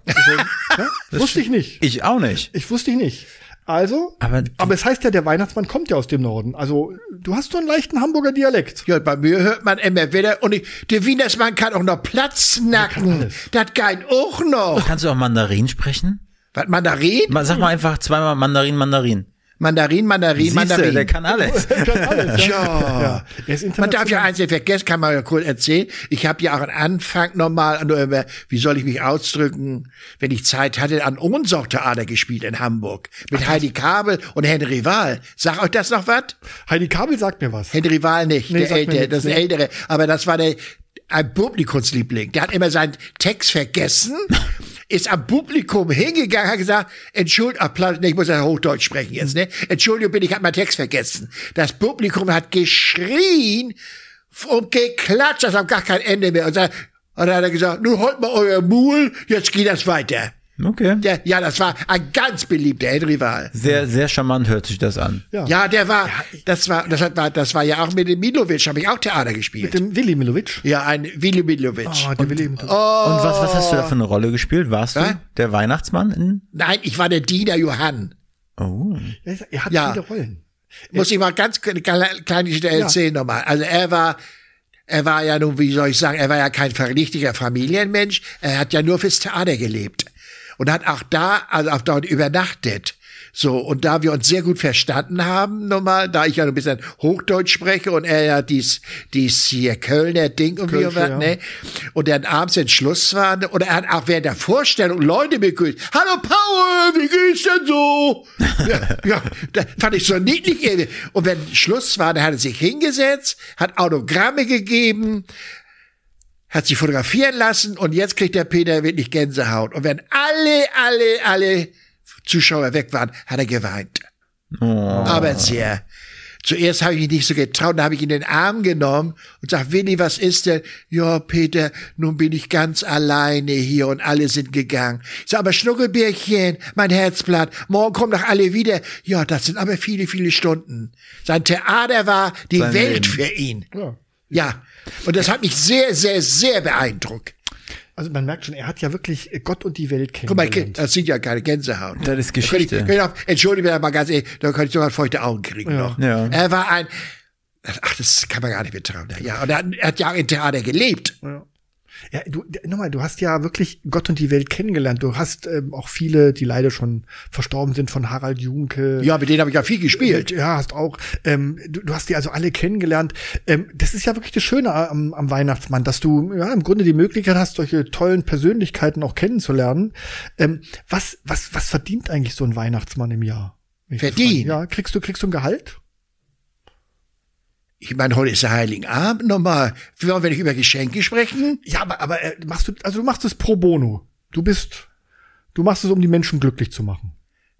Ja? Wusste ich nicht. ich auch nicht. Ich wusste ich nicht. Also, Aber aber, es heißt ja, der Weihnachtsmann kommt ja aus dem Norden. Also, du hast so einen leichten Hamburger Dialekt. ja, bei mir hört man immer wieder, und ich, der Wienersmann kann auch noch Platz nacken. Das geht auch noch. Kannst du auch Mandarin sprechen? Was, Mandarin? Ma- Sag mal einfach zweimal Mandarin, Mandarin. Mandarin, Mandarin, Siehste, Mandarin. der kann alles. ja. Er ist Man darf ja eins nicht vergessen, kann man ja kurz erzählen. Ich habe ja auch am Anfang nur über, wie soll ich mich ausdrücken, wenn ich Zeit hatte, an Ohnsorgtheater gespielt in Hamburg. Mit Heidi Kabel und Henry Wahl. Sag euch das noch was? Heidi Kabel sagt mir was. Henry Wahl nicht, Nee, der ältere, das nee. ältere. Aber das war der, ein Publikumsliebling. Der hat immer seinen Text vergessen, ist am Publikum hingegangen, hat gesagt, Entschuldigung, ich muss ja Hochdeutsch sprechen jetzt, ne? Entschuldigung, bitte, ich habe meinen Text vergessen. Das Publikum hat geschrien und geklatscht, das hat gar kein Ende mehr. Und dann hat er gesagt, nun holt mal euer Mul, jetzt geht das weiter. Okay. Der, ja, das war ein ganz beliebter Wahl. Sehr, sehr charmant hört sich das an. Ja. Ja, der war, das war, das hat, war, das war ja auch mit dem Milovic, habe ich auch Theater gespielt. Mit dem Willi Milovic. Ja, ein Willy Milovic. Oh, der Willi Milovic. Und was, was hast du da für eine Rolle gespielt? Warst Was? du der Weihnachtsmann in? Nein, ich war der Diener Johann. Oh. Er hat Ja. viele Rollen. Muss ich mal ganz eine kleine Stelle erzählen nochmal. Also er war, er war ja nun, wie soll ich sagen, er war ja kein richtiger Familienmensch. Er hat ja nur fürs Theater gelebt. Und hat auch da, also auch dort übernachtet. So, und da wir uns sehr gut verstanden haben, nochmal, da ich ja ein bisschen Hochdeutsch spreche und er ja dies, dies hier Kölner Ding und wie und was, ja. ne? Und dann abends, wenn Schluss war, oder er hat auch während der Vorstellung Leute begrüßt. Hallo Paul, wie geht's denn so? ja, ja, das fand ich so niedlich. Und wenn Schluss war, dann hat er sich hingesetzt, hat Autogramme gegeben, hat sich fotografieren lassen und jetzt kriegt der Peter wirklich Gänsehaut. Und wenn alle, alle, alle Zuschauer weg waren, hat er geweint. Aber sehr. Zuerst habe ich mich nicht so getraut, dann habe ich ihn in den Arm genommen und sag, Willi, was ist denn? Ja, Peter, nun bin ich ganz alleine hier und alle sind gegangen. Ich sag, aber Schnuckelbärchen, mein Herzblatt, morgen kommen doch alle wieder. Ja, das sind aber viele, viele Stunden. Sein Theater war die Sein Welt Leben. für ihn. Ja. Ja. Und das hat mich sehr, sehr, sehr beeindruckt. Also man merkt schon, er hat ja wirklich Gott und die Welt Guck mal, kennengelernt. das sind ja keine Gänsehaut. Das ist Da ich, Geschichte. könnte ich auch, Entschuldige mir mal ganz ehrlich, da könnte ich sogar feuchte Augen kriegen noch. Ja. Er war ein, ach, das kann man gar nicht betrauen. Ja, und er, hat- er hat ja auch im Theater gelebt. Ja, du, d- nochmal, du hast ja wirklich Gott und die Welt kennengelernt. Du hast ähm, auch viele, die leider schon verstorben sind, von Harald Junke. Ja, mit denen habe ich ja viel gespielt. Ja, hast auch. Ähm, du, du hast die also alle kennengelernt. Ähm, das ist ja wirklich das Schöne am, am Weihnachtsmann, dass du ja im Grunde die Möglichkeit hast, solche tollen Persönlichkeiten auch kennenzulernen. Ähm, was, was, was verdient eigentlich so ein Weihnachtsmann im Jahr? Verdient? Ja, kriegst du, kriegst du ein Gehalt? Ich meine, heute ist der Heiligen Abend nochmal. Wollen wir nicht über Geschenke sprechen? Ja, aber, aber äh, machst du, also du machst es pro bono. Du bist, du machst es, um die Menschen glücklich zu machen.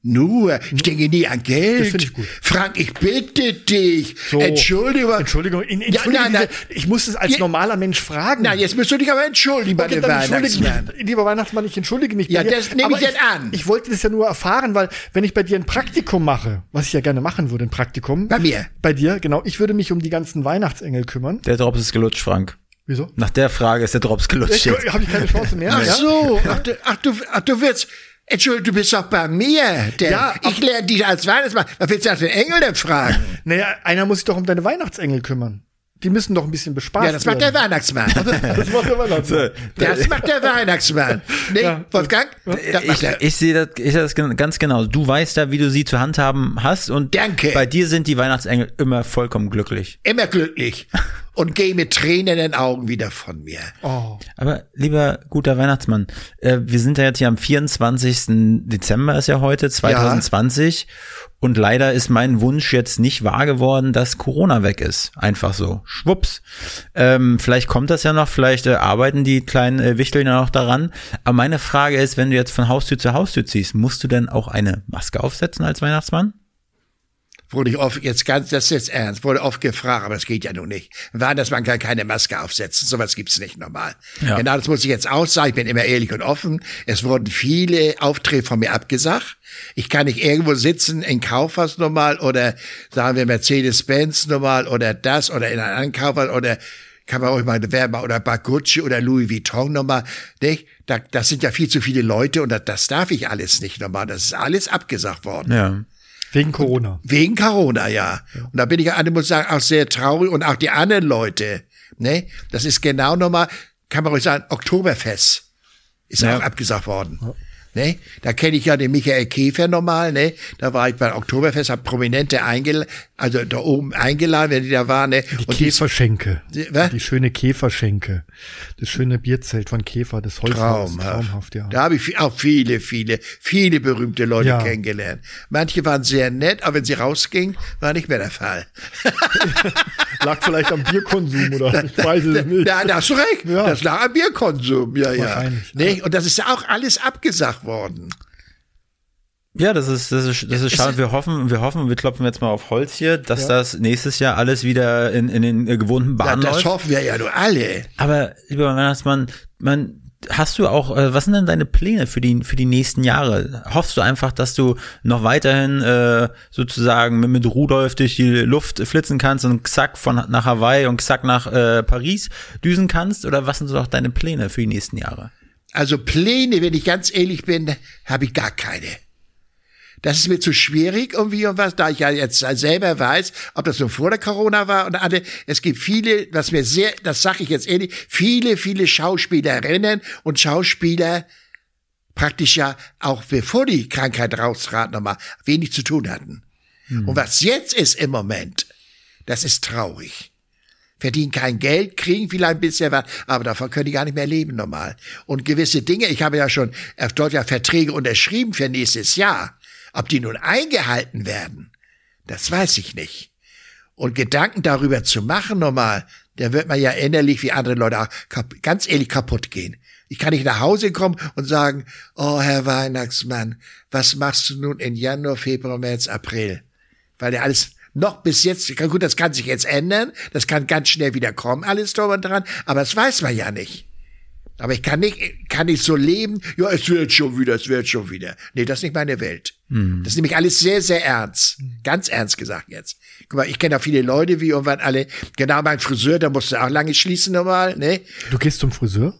Nur, ich denke nie an Geld. Das finde ich gut. Frank, ich bitte dich. So. Entschuldigung. Entschuldigung, in, Ja, entschuldige nein, nein. diese, ich muss es als Ja. normaler Mensch fragen. Na, jetzt musst du dich aber entschuldigen, Okay, dann entschuldige Weihnachtsmann. mich, lieber Weihnachtsmann, ich entschuldige mich. Ja, bei dir. das nehme Aber ich jetzt an. Ich wollte das ja nur erfahren, weil wenn ich bei dir ein Praktikum mache, was ich ja gerne machen würde, ein Praktikum. Bei mir. Bei dir, genau. Ich würde mich um die ganzen Weihnachtsengel kümmern. Der Drops ist gelutscht, Frank. Wieso? Nach der Frage ist der Drops gelutscht. jetzt. Habe ich keine Chance mehr? Ach ja? so, ach du, ach du, ach du willst, Entschuldigung, du bist doch bei mir. Denn Ja, ich lerne dich als Weihnachtsmann. Was willst du nach den Engeln denn fragen? Naja, einer muss sich doch um deine Weihnachtsengel kümmern. Die müssen doch ein bisschen bespaßt Ja, das macht der werden. Weihnachtsmann. Das macht der Weihnachtsmann. Das macht der Weihnachtsmann. Nee, Ja. Wolfgang? Das macht Ich, ich sehe das, ich sehe das ganz genau. Du weißt ja, wie du sie zu handhaben hast und Danke. bei dir sind die Weihnachtsengel immer vollkommen glücklich. Immer glücklich. Und geh mit Tränen in den Augen wieder von mir. Oh. Aber lieber guter Weihnachtsmann, äh, wir sind ja jetzt hier am 24. Dezember ist ja heute 2020 und leider ist mein Wunsch jetzt nicht wahr geworden, dass Corona weg ist. Einfach so. Schwupps. Ähm, vielleicht kommt das ja noch, vielleicht äh, arbeiten die kleinen äh, Wichteln ja noch daran. Aber meine Frage ist, wenn du jetzt von Haustür zu Haustür ziehst, musst du denn auch eine Maske aufsetzen als Weihnachtsmann? Wurde ich oft, jetzt ganz, das ist jetzt ernst, wurde oft gefragt, aber das geht ja nun nicht. Weihnachtsmann kann keine Maske aufsetzen, sowas gibt's nicht normal. Ja. Genau, das muss ich jetzt auch sagen, ich bin immer ehrlich und offen. Es wurden viele Aufträge von mir abgesagt. Ich kann nicht irgendwo sitzen in Kaufhaus normal oder sagen wir Mercedes-Benz normal oder das oder in einem anderen Kaufhaus oder kann man auch mal bewerben oder bei Gucci oder Louis Vuitton nochmal, nicht? Da, das sind ja viel zu viele Leute und das, das darf ich alles nicht nochmal. Das ist alles abgesagt worden. Ja. Wegen Corona. Wegen Corona, ja. Und da bin ich, ja, muss sagen, auch sehr traurig und auch die anderen Leute, ne? Das ist genau nochmal, kann man ruhig sagen, Oktoberfest ist Ja. auch abgesagt worden. Ne? Da kenne ich ja den Michael Käfer normal, ne? Da war ich bei Oktoberfest, hab Prominente eingeladen, also da oben eingeladen, wenn die da waren, ne? Die Und die- Käferschenke. Die- was? Die schöne Käferschenke. Das schöne Bierzelt von Käfer, das Holzhaus. Traumhaft. Traumhaft, ja. Da habe ich auch viele, viele, viele berühmte Leute Ja. kennengelernt. Manche waren sehr nett, aber wenn sie rausgingen, war nicht mehr der Fall. Lag vielleicht am Bierkonsum oder ich weiß es nicht. Da, da hast du recht. Ja. Das lag am Bierkonsum, ja, ja. Nee, und das ist auch alles abgesagt worden. Ja, das ist, das ist, das ist schade. Wir hoffen, wir hoffen, wir klopfen jetzt mal auf Holz hier, dass das nächstes Jahr alles wieder in, in den äh, gewohnten Ja, Bahnen das läuft. hoffen wir ja nur alle. Aber lieber Weihnachtsmann, man, hast du auch, äh, was sind denn deine Pläne für die, für die nächsten Jahre? Hoffst du einfach, dass du noch weiterhin äh, sozusagen mit, mit Rudolf durch die Luft flitzen kannst und zack von nach Hawaii und zack nach äh, Paris düsen kannst? Oder was sind so auch deine Pläne für die nächsten Jahre? Also Pläne, wenn ich ganz ehrlich bin, habe ich gar keine. Das ist mir zu schwierig irgendwie und was, da ich ja jetzt selber weiß, ob das nur vor der Corona war und alle. Es gibt viele, was mir sehr, das sage ich jetzt ehrlich, viele, viele Schauspielerinnen und Schauspieler praktisch ja auch bevor die Krankheit raustrat nochmal wenig zu tun hatten. Und was jetzt ist im Moment, das ist traurig verdienen kein Geld, kriegen vielleicht ein bisschen was, aber davon können die gar nicht mehr leben normal. Und gewisse Dinge, ich habe ja schon auf Deutsch ja Verträge unterschrieben für nächstes Jahr. Ob die nun eingehalten werden, das weiß ich nicht. Und Gedanken darüber zu machen normal, da wird man ja innerlich wie andere Leute auch ganz ehrlich kaputt gehen. Ich kann nicht nach Hause kommen und sagen, oh Herr Weihnachtsmann, was machst du nun in Januar, Februar, März, April? Weil der alles noch bis jetzt, gut, das kann sich jetzt ändern, das kann ganz schnell wieder kommen, alles drum und dran, aber das weiß man ja nicht. Aber ich kann nicht, kann nicht so leben, ja, es wird schon wieder, es wird schon wieder. Nee, das ist nicht meine Welt. Das ist nämlich alles sehr, sehr ernst. Ganz ernst gesagt jetzt. Guck mal, ich kenne auch viele Leute, wie irgendwann alle, genau mein Friseur, da musste auch lange schließen normal, ne? Du gehst zum Friseur?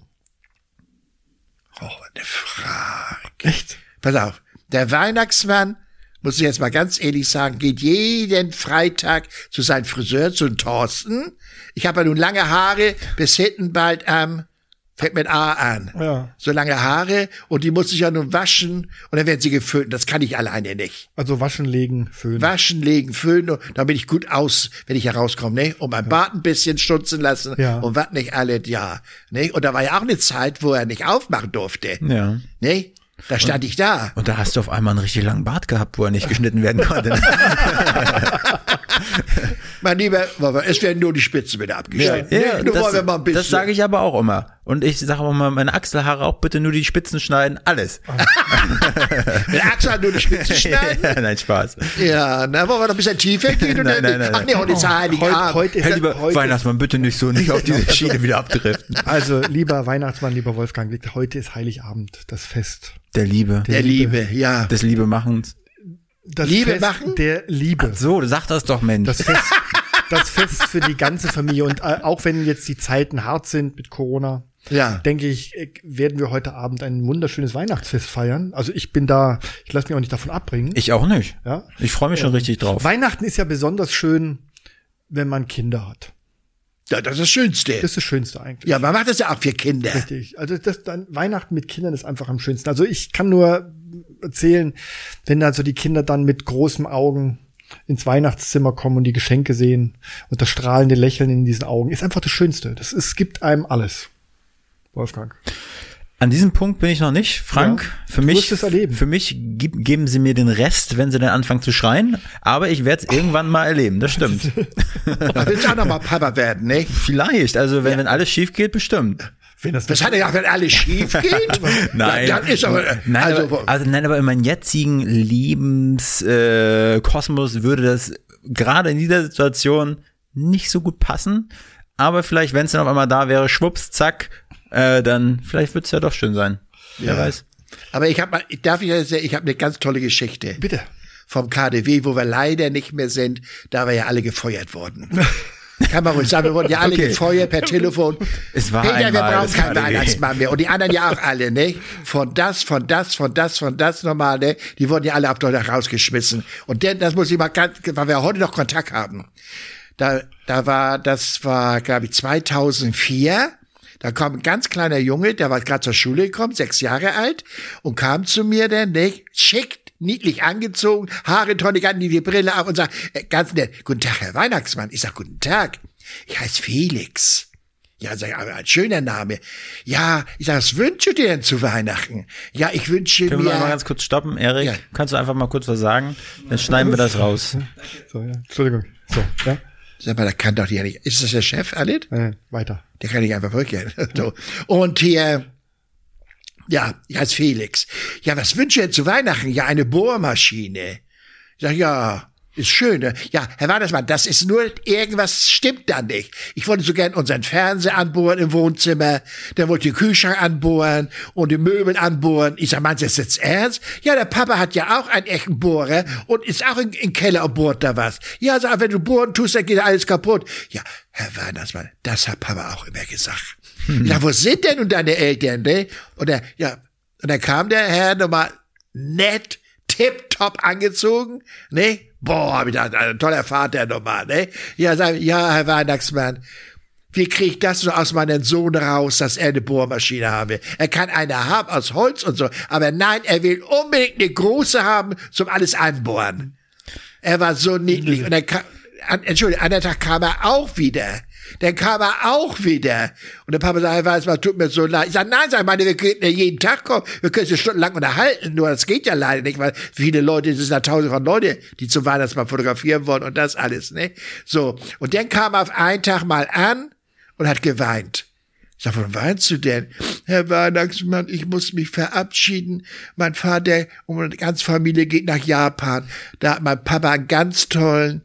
Oh, eine Frage. Echt? Pass auf, der Weihnachtsmann, muss ich jetzt mal ganz ehrlich sagen, geht jeden Freitag zu seinem Friseur, zu Thorsten. Ich habe ja nun lange Haare, bis hinten bald am, fängt mit A an. Ja. So lange Haare und die muss ich ja nun waschen und dann werden sie geföhnt. Das kann ich alleine nicht. Also waschen, legen, föhnen. Waschen, legen, föhnen, dann bin ich gut aus, wenn ich herauskomme, ne? Und mein Bart ein bisschen stutzen lassen Ja. und was nicht alles, ja. Ne? Und da war ja auch eine Zeit, wo er nicht aufmachen durfte. Ja. Ne? Da stand ich da. Und da hast du auf einmal einen richtig langen Bart gehabt, wo er nicht geschnitten werden konnte. Mein Lieber, es werden nur die Spitzen wieder abgeschnitten. ne? nur wollen wir mal ein bisschen. das sage ich aber auch immer. Und ich sage auch mal, meine Achselhaare auch bitte nur die Spitzen schneiden, alles. Mit Axel nur die Spitzen schneiden. ja, nein, Spaß. Ja, na, wollen wir noch ein bisschen tiefer gehen? Nein, nein, nein, Ach nee, heute ist Heilige Heute, heute ist, Hey, lieber heute Weihnachtsmann, bitte nicht so, nicht auf diese Schiene wieder abdriften. also lieber Weihnachtsmann, lieber Wolfgang, heute ist Heiligabend, das Fest. Der Liebe, Der Liebe, ja. des Liebemachens. Das Liebe Fest machen? der Liebe. So, sag das doch, Mensch. Das Fest, das Fest für die ganze Familie. Und äh, auch wenn jetzt die Zeiten hart sind mit Corona, Ja. denke ich, äh, werden wir heute Abend ein wunderschönes Weihnachtsfest feiern. Also ich bin da, ich lasse mich auch nicht davon abbringen. ich auch nicht. Ja. Ich freue mich schon richtig drauf. Weihnachten ist ja besonders schön, wenn man Kinder hat. Ja, das ist das Schönste. Das ist das Schönste eigentlich. Ja, man macht das ja auch für Kinder. Richtig. Also das dann Weihnachten mit Kindern ist einfach am schönsten. Also ich kann nur erzählen, wenn also die Kinder dann mit großen Augen ins Weihnachtszimmer kommen und die Geschenke sehen und das strahlende Lächeln in diesen Augen ist einfach das Schönste. Das ist, es gibt einem alles. Wolfgang. An diesem Punkt bin ich noch nicht. Frank, Ja, für mich, für mich geben sie mir den Rest, wenn sie dann anfangen zu schreien. Aber ich werde es irgendwann mal erleben. Das stimmt. Da willst du auch noch mal Papa werden, ne? Vielleicht. Also wenn, wenn alles schief geht, bestimmt. Wenn das, Das hat er ja, wenn alles schief geht. Nein. Dann ist aber, Nein, also, aber, also nein, aber in meinem jetzigen Lebenskosmos äh, würde das gerade in dieser Situation nicht so gut passen. Aber vielleicht, wenn es dann auf einmal da wäre, schwupps, zack, äh, dann vielleicht wird es ja doch schön sein. Wer weiß. aber ich habe mal, darf ich ja sagen, ich habe eine ganz tolle Geschichte. bitte. vom KDW, wo wir leider nicht mehr sind, da wir ja alle gefeuert wurden. Kann man ruhig sagen, wir wurden ja alle Okay. gefeuert per Telefon. Es war Peter, wir einmal brauchen das keinen. Weihnachtsmann mehr. Und die anderen ja auch alle, ne? Von das, von das, von das, von das nochmal, ne? Die wurden ja alle auf Deutschland rausgeschmissen. Und denn, das muss ich mal ganz, weil wir heute noch Kontakt haben. Da, da war, das war, glaube ich, 2004. Da kam ein ganz kleiner Junge, der war gerade zur Schule gekommen, sechs Jahre alt, und kam zu mir dann, ne, schick, niedlich angezogen, Haare tonic, hatten die, die Brille auf und sagt, äh, ganz nett, guten Tag, Herr Weihnachtsmann. Ich sag, guten Tag. Ich heiße Felix. Ja, sag ich, aber ein schöner Name. Ja, ich sag, was wünschst du dir denn zu Weihnachten? Ja, ich wünsche Können wir mir. mal ganz kurz stoppen, Erik? Ja. Kannst du einfach mal kurz was sagen? Dann schneiden wir das raus. So, ja. Entschuldigung. So, ja. Sag mal, da kann doch hier nicht. Ist das der Chef, Alit? Äh, weiter. Der kann nicht einfach rückgehen. So. Und hier, ja, ich heiße Felix. Ja, was wünsche ich denn zu Weihnachten? Ja, eine Bohrmaschine. Ich sag, ja, ist schön. Ne? Ja, Herr Weihnachtsmann, das ist nur, irgendwas stimmt da nicht. Ich wollte so gern unseren Fernseher anbohren im Wohnzimmer, dann wollte ich den Kühlschrank anbohren und die Möbel anbohren. Ich sag, meinst du das jetzt ernst? Ja, der Papa hat ja auch einen echten Bohrer und ist auch in, in Keller und bohrt da was. Ja, sag, wenn du bohren tust, dann geht alles kaputt. Ja, Herr Weihnachtsmann, das hat Papa auch immer gesagt. Ich sag, wo sind denn nun deine Eltern, ne? Und er, ja, und dann kam der Herr nochmal nett, tipptopp angezogen, ne? Boah, hab ich gedacht, ein toller Vater nochmal, ne? Ja, sag, ja, Herr Weihnachtsmann, wie krieg ich das so aus meinem Sohn raus, dass er eine Bohrmaschine haben will? Er kann eine haben aus Holz und so, aber nein, er will unbedingt eine große haben zum alles anbohren. Er war so niedlich. Und dann kam, an, Entschuldigung, an der Tag kam er auch wieder. Dann kam er auch wieder. Und der Papa sagt, Herr Weißmann, tut mir so leid. Ich sage, nein, sag meine, wir können ja jeden Tag kommen. Wir können uns stundenlang unterhalten. Nur das geht ja leider nicht, weil viele Leute, es sind da tausende von Leute, die zum Weihnachtsmann fotografieren wollen und das alles, ne? So. Und dann kam er auf einen Tag mal an und hat geweint. Ich sag, warum weinst du denn? Herr Weihnachtsmann, ich muss mich verabschieden. Mein Vater und meine ganze Familie geht nach Japan. Da hat mein Papa einen ganz tollen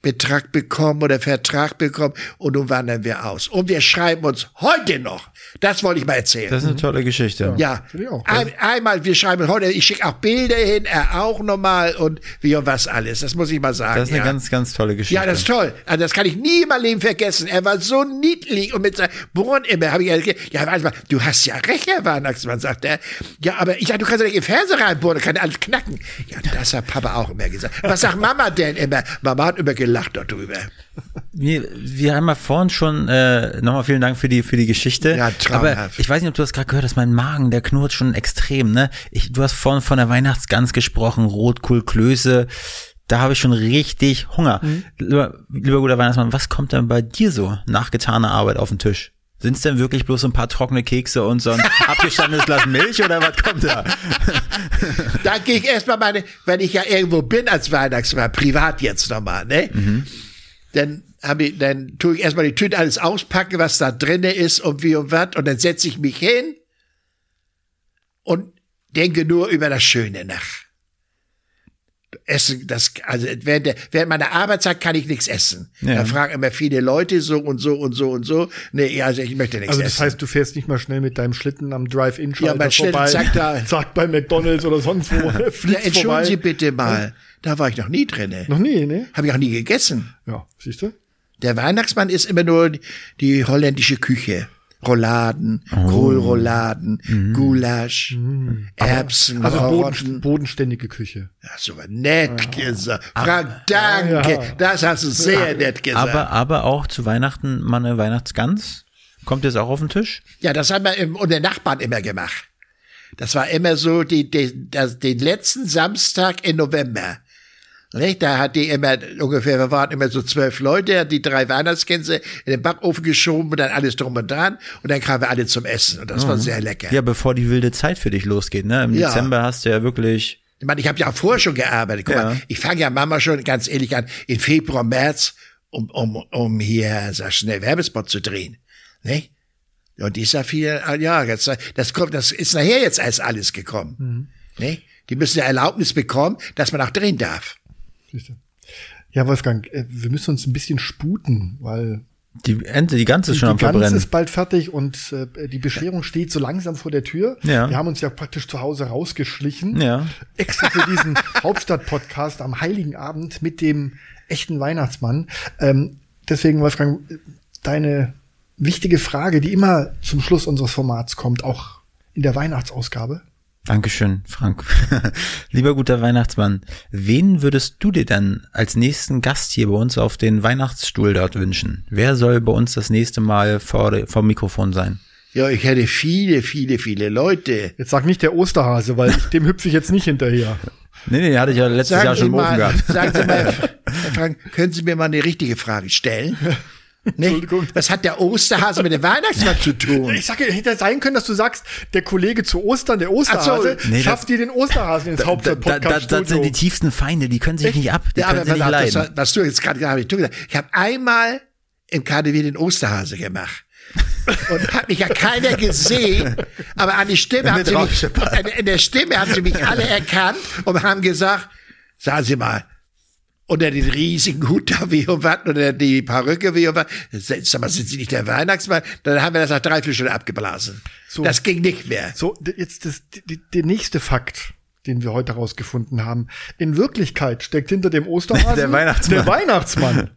Arbeitsbetrag bekommen oder Vertrag bekommen und nun wandern wir aus. Und wir schreiben uns heute noch. Das wollte ich mal erzählen. Das ist eine tolle Geschichte. Ja, auch. Ein, einmal, wir schreiben heute, ich schicke auch Bilder hin, er auch nochmal und wie und was alles. Das muss ich mal sagen. Das ist eine ja. ganz, ganz tolle Geschichte. Ja, das ist toll. Also das kann ich nie in meinem Leben vergessen. Er war so niedlich und mit seinem Bohren immer habe ich gesagt, ja, warte mal, du hast ja recht, Herr Weihnachtsmann, sagt er. Ja, aber ich sag, du kannst ja nicht im Fernseher reinbohren, da kann ja alles knacken. Ja, das hat Papa auch immer gesagt. Was sagt Mama denn immer? Mama hat immer gelacht darüber. Wir, wir haben ja vorhin schon, äh, nochmal vielen Dank für die, für die Geschichte. Ja, traumhaft. Aber ich weiß nicht, ob du das gerade gehört hast, mein Magen, der knurrt schon extrem, ne? Ich, du hast vorhin von der Weihnachtsgans gesprochen, Rotkohl, Klöße. Da habe ich schon richtig Hunger. Mhm. Lieber, lieber guter Weihnachtsmann, was kommt denn bei dir so nach getaner Arbeit auf den Tisch? Sind es denn wirklich bloß so ein paar trockene Kekse und so ein abgestandenes Glas Milch oder was kommt da? Da gehe ich erstmal meine, wenn ich ja irgendwo bin als Weihnachtsmann, privat jetzt nochmal, ne? Dann habe ich, dann tue ich erstmal die Tüte alles auspacken, was da drinne ist und wie und was, und dann setze ich mich hin und denke nur über das Schöne nach. Essen, das, also während, der, während meiner Arbeitszeit kann ich nichts essen. Ja. Da fragen immer viele Leute so und so und so und so. Nee, also ich möchte nichts Also das essen. heißt, du fährst nicht mal schnell mit deinem Schlitten am Drive-In-Schalter Ja, mein Schlitten, vorbei. zack, da. Zack, bei McDonalds oder sonst wo. ja, entschuldigen Sie vorbei. bitte mal. Da war ich noch nie drinne. Noch nie, ne? Habe ich auch nie gegessen. Ja, siehst du? Der Weihnachtsmann ist immer nur die holländische Küche. Rouladen, Oh. Kohlrouladen, Gulasch, Erbsen, Mhm. Also boden, bodenständige Küche. Ja, so nett gesagt. Frank, danke. Ja. Das hast du sehr nett gesagt. Aber, aber auch zu Weihnachten mal eine Weihnachtsgans? Kommt jetzt auch auf den Tisch? ja, das haben wir im, und der Nachbarn immer gemacht. Das war immer so die, die, das, den letzten Samstag im November. Nicht? Da hat die immer ungefähr, wir waren immer so zwölf Leute, hat die drei Weihnachtsgänse in den Backofen geschoben und dann alles drum und dran und dann kamen wir alle zum Essen und das war sehr lecker. Ja, bevor die wilde Zeit für dich losgeht, ne? Im Ja. Dezember hast du ja wirklich. Ich meine, ich habe ja auch vorher schon gearbeitet. Guck Ja. mal, ich fange ja Mama schon ganz ehrlich an, in Februar, März, um, um, um hier, sag schnell, Werbespot zu drehen. Nicht? Und die ist ja viel, ah, ja, jetzt, das kommt, das ist nachher jetzt erst alles gekommen. Nicht? Die müssen ja Erlaubnis bekommen, dass man auch drehen darf. Siehst du? Ja, Wolfgang, äh, wir müssen uns ein bisschen sputen, weil Die Ente, die Gans ist die, schon am die Gans Verbrennen. ist bald fertig und äh, die Bescherung steht so langsam vor der Tür. Ja. Wir haben uns ja praktisch zu Hause rausgeschlichen. Ja. Extra für diesen Hauptstadt-Podcast am Heiligen Abend mit dem echten Weihnachtsmann. Ähm, deswegen, Wolfgang, deine wichtige Frage, die immer zum Schluss unseres Formats kommt, auch in der Weihnachtsausgabe. Dankeschön, Frank. Lieber guter Weihnachtsmann, wen würdest du dir denn als nächsten Gast hier bei uns auf den Weihnachtsstuhl dort wünschen? Wer soll bei uns das nächste Mal vor, vor dem Mikrofon sein? Ja, ich hätte viele, viele, viele Leute. Jetzt sag nicht der Osterhase, weil dem hüpfe ich jetzt nicht hinterher. Nee, nee, hatte ich ja letztes Jahr schon im Ofen mal, gehabt. sagen Sie mal, Herr Frank, können Sie mir mal eine richtige Frage stellen? Nicht? Entschuldigung. Was hat der Osterhase mit dem Weihnachtsmann zu tun? Ich sage, hätte sein können, dass du sagst, der Kollege zu Ostern, der Osterhase, so, nee, schafft dir den Osterhasen ins Da, da, da, das sind die tiefsten Feinde, die können sich nicht ab, die Ja, können aber sich nicht auf, das, leiden. was du jetzt gerade gesagt hast, ich. Ich habe einmal im KDW den Osterhase gemacht. Und hat mich ja keiner gesehen, aber an die Stimme haben sie mich, an- in der Stimme haben sie mich alle erkannt und haben gesagt, sagen Sie mal, unter den riesigen Hut da wie und was, oder die Perücke wie und was, sag mal, sind Sie nicht der Weihnachtsmann? Dann haben wir das nach drei, vier Stunden abgeblasen. So. Das ging nicht mehr. So, jetzt das, d- der nächste Fakt, den wir heute herausgefunden haben. In Wirklichkeit steckt hinter dem Osterhasen Der Weihnachtsmann. Der Weihnachtsmann.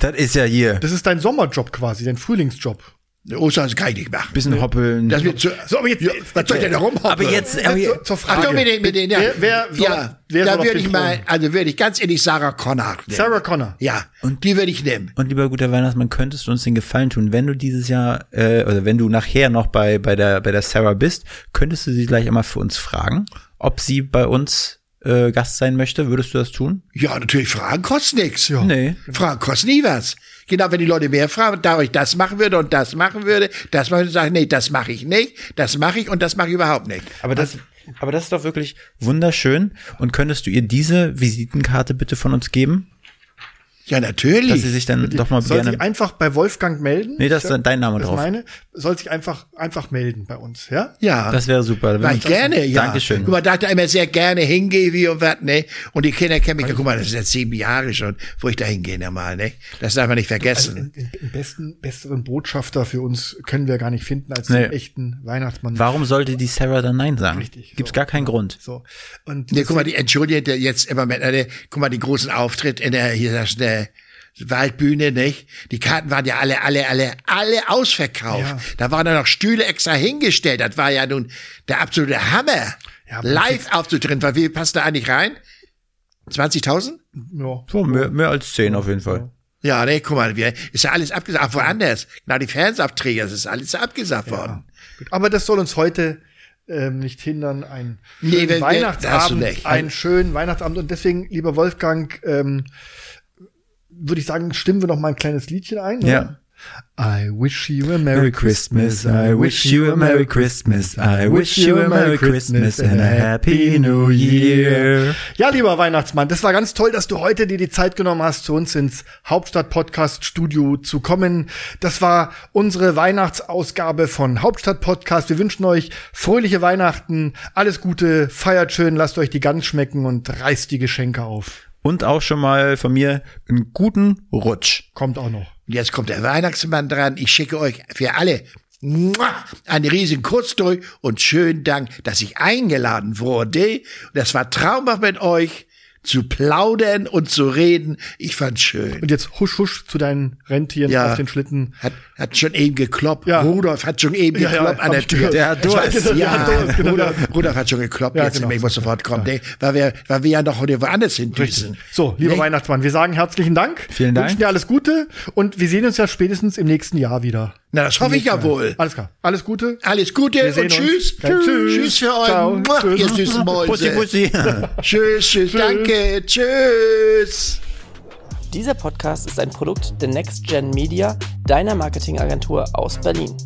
Das ist ja hier. Das ist dein Sommerjob quasi, dein Frühlingsjob. Den Osterhase kann ich nicht machen. Bisschen hoppeln. Das wird zu, So, aber jetzt, ja, was soll ich denn da rumhoppen? aber jetzt, aber Jetzt zur, Ach Frage. so, mit den, mit den, ja. Wer, wer soll, ja, wer da soll auf würde ich mal, also würde ich ganz ehrlich Sarah Connor nehmen. Sarah Connor. Ja, und die würde ich nehmen. Und lieber guter Weihnachtsmann, könntest du uns den Gefallen tun, wenn du dieses Jahr, äh, oder wenn du nachher noch bei, bei der, bei der Sarah bist, könntest du sie gleich einmal für uns fragen, ob sie bei uns äh, Gast sein möchte? Würdest du das tun? Ja, natürlich, Fragen kostet nichts. Ja. Nee. Fragen kosten nie was. Genau, wenn die Leute mehr fragen, da ich das machen würde und das machen würde, das machen würde, sage ich, nee, das mache ich nicht, das mache ich und das mache ich überhaupt nicht. Aber das, aber das ist doch wirklich wunderschön. Und könntest du ihr diese Visitenkarte bitte von uns geben? Ja, natürlich. Dass sie sich dann doch mal Soll gerne. sich einfach bei Wolfgang melden? Nee, da ist dein Name das drauf. meine. Soll sich einfach, einfach melden bei uns, ja? ja. Das wäre super. Ich gerne, ja. Dankeschön. Guck mal, da ich da immer sehr gerne hingehe, wie und was, ne? Und die Kinder kennen mich, ja, guck mal, das ist jetzt sieben Jahre schon, wo ich da hingehe normal, ne? Das darf man nicht vergessen. Den, den besten, besseren Botschafter für uns können wir gar nicht finden als Nee. den echten Weihnachtsmann. Warum sollte die Sarah dann Nein sagen? Richtig, Gibt's so, gar keinen. Grund. So. Und Ne, guck mal, die, entschuldige, der jetzt immer mit, ne, guck mal, die großen Auftritt in der, hier, das, der Waldbühne, nicht? Die Karten waren ja alle, alle, alle, alle ausverkauft. Ja. Da waren dann noch Stühle extra hingestellt. Das war ja nun der absolute Hammer. Ja, Live aufzutreten. Weil wie passt da eigentlich rein? 20.000? ja. So, mehr, mehr als zehn auf jeden Fall. Ja, ne, guck mal, wir, ist ja alles abgesagt. Auch woanders. Genau, die Fernsehabträger, das ist alles abgesagt worden. Gut. Aber das soll uns heute ähm, nicht hindern, ein Nee, schönen hast du Weihnachtsabend, einen schönen Weihnachtsabend. Und deswegen, lieber Wolfgang, ähm, würde ich sagen, stimmen wir noch mal ein kleines Liedchen ein. Ja. oder? I wish you a Merry Christmas, I wish you a Merry Christmas, I wish you a Merry Christmas and a Happy New Year. Ja, lieber Weihnachtsmann, das war ganz toll, dass du heute dir die Zeit genommen hast, zu uns ins Hauptstadt-Podcast-Studio zu kommen. Das war unsere Weihnachtsausgabe von Hauptstadt-Podcast. Wir wünschen euch fröhliche Weihnachten, alles Gute, feiert schön, lasst euch die Gans schmecken und reißt die Geschenke auf. Und auch schon mal von mir einen guten Rutsch. Kommt auch noch. Und jetzt kommt der Weihnachtsmann dran. Ich schicke euch für alle einen riesigen Kussdrück und schönen Dank, dass ich eingeladen wurde. Das war traumhaft mit euch zu plaudern und zu reden. Ich fand's schön. Und jetzt husch husch zu deinen Rentieren Ja. auf den Schlitten. Hat, hat schon eben gekloppt. Ja. Rudolf hat schon eben Ja, ja, gekloppt an der Tür. Der hat Durst. Ja, hat Durst. Rudolf, Rudolf hat schon gekloppt. Ja, jetzt genau. ich muss sofort kommen, ne? weil, wir, weil wir ja noch heute woanders hin düsen. So, lieber Nee. Weihnachtsmann, wir sagen herzlichen Dank. Vielen Dank. Wünschen dir alles Gute und wir sehen uns ja spätestens im nächsten Jahr wieder. Na, das hoffe ich ja wohl. Alles klar. Alles Gute. Alles Gute und tschüss. Ja, tschüss. Tschüss für euch. Ciao. Tschüss. Ihr süßen Mäuse. Pussy, pussy. Tschüss, tschüss, danke, tschüss. Dieser Podcast ist ein Produkt der Next Gen Media, deiner Marketingagentur aus Berlin.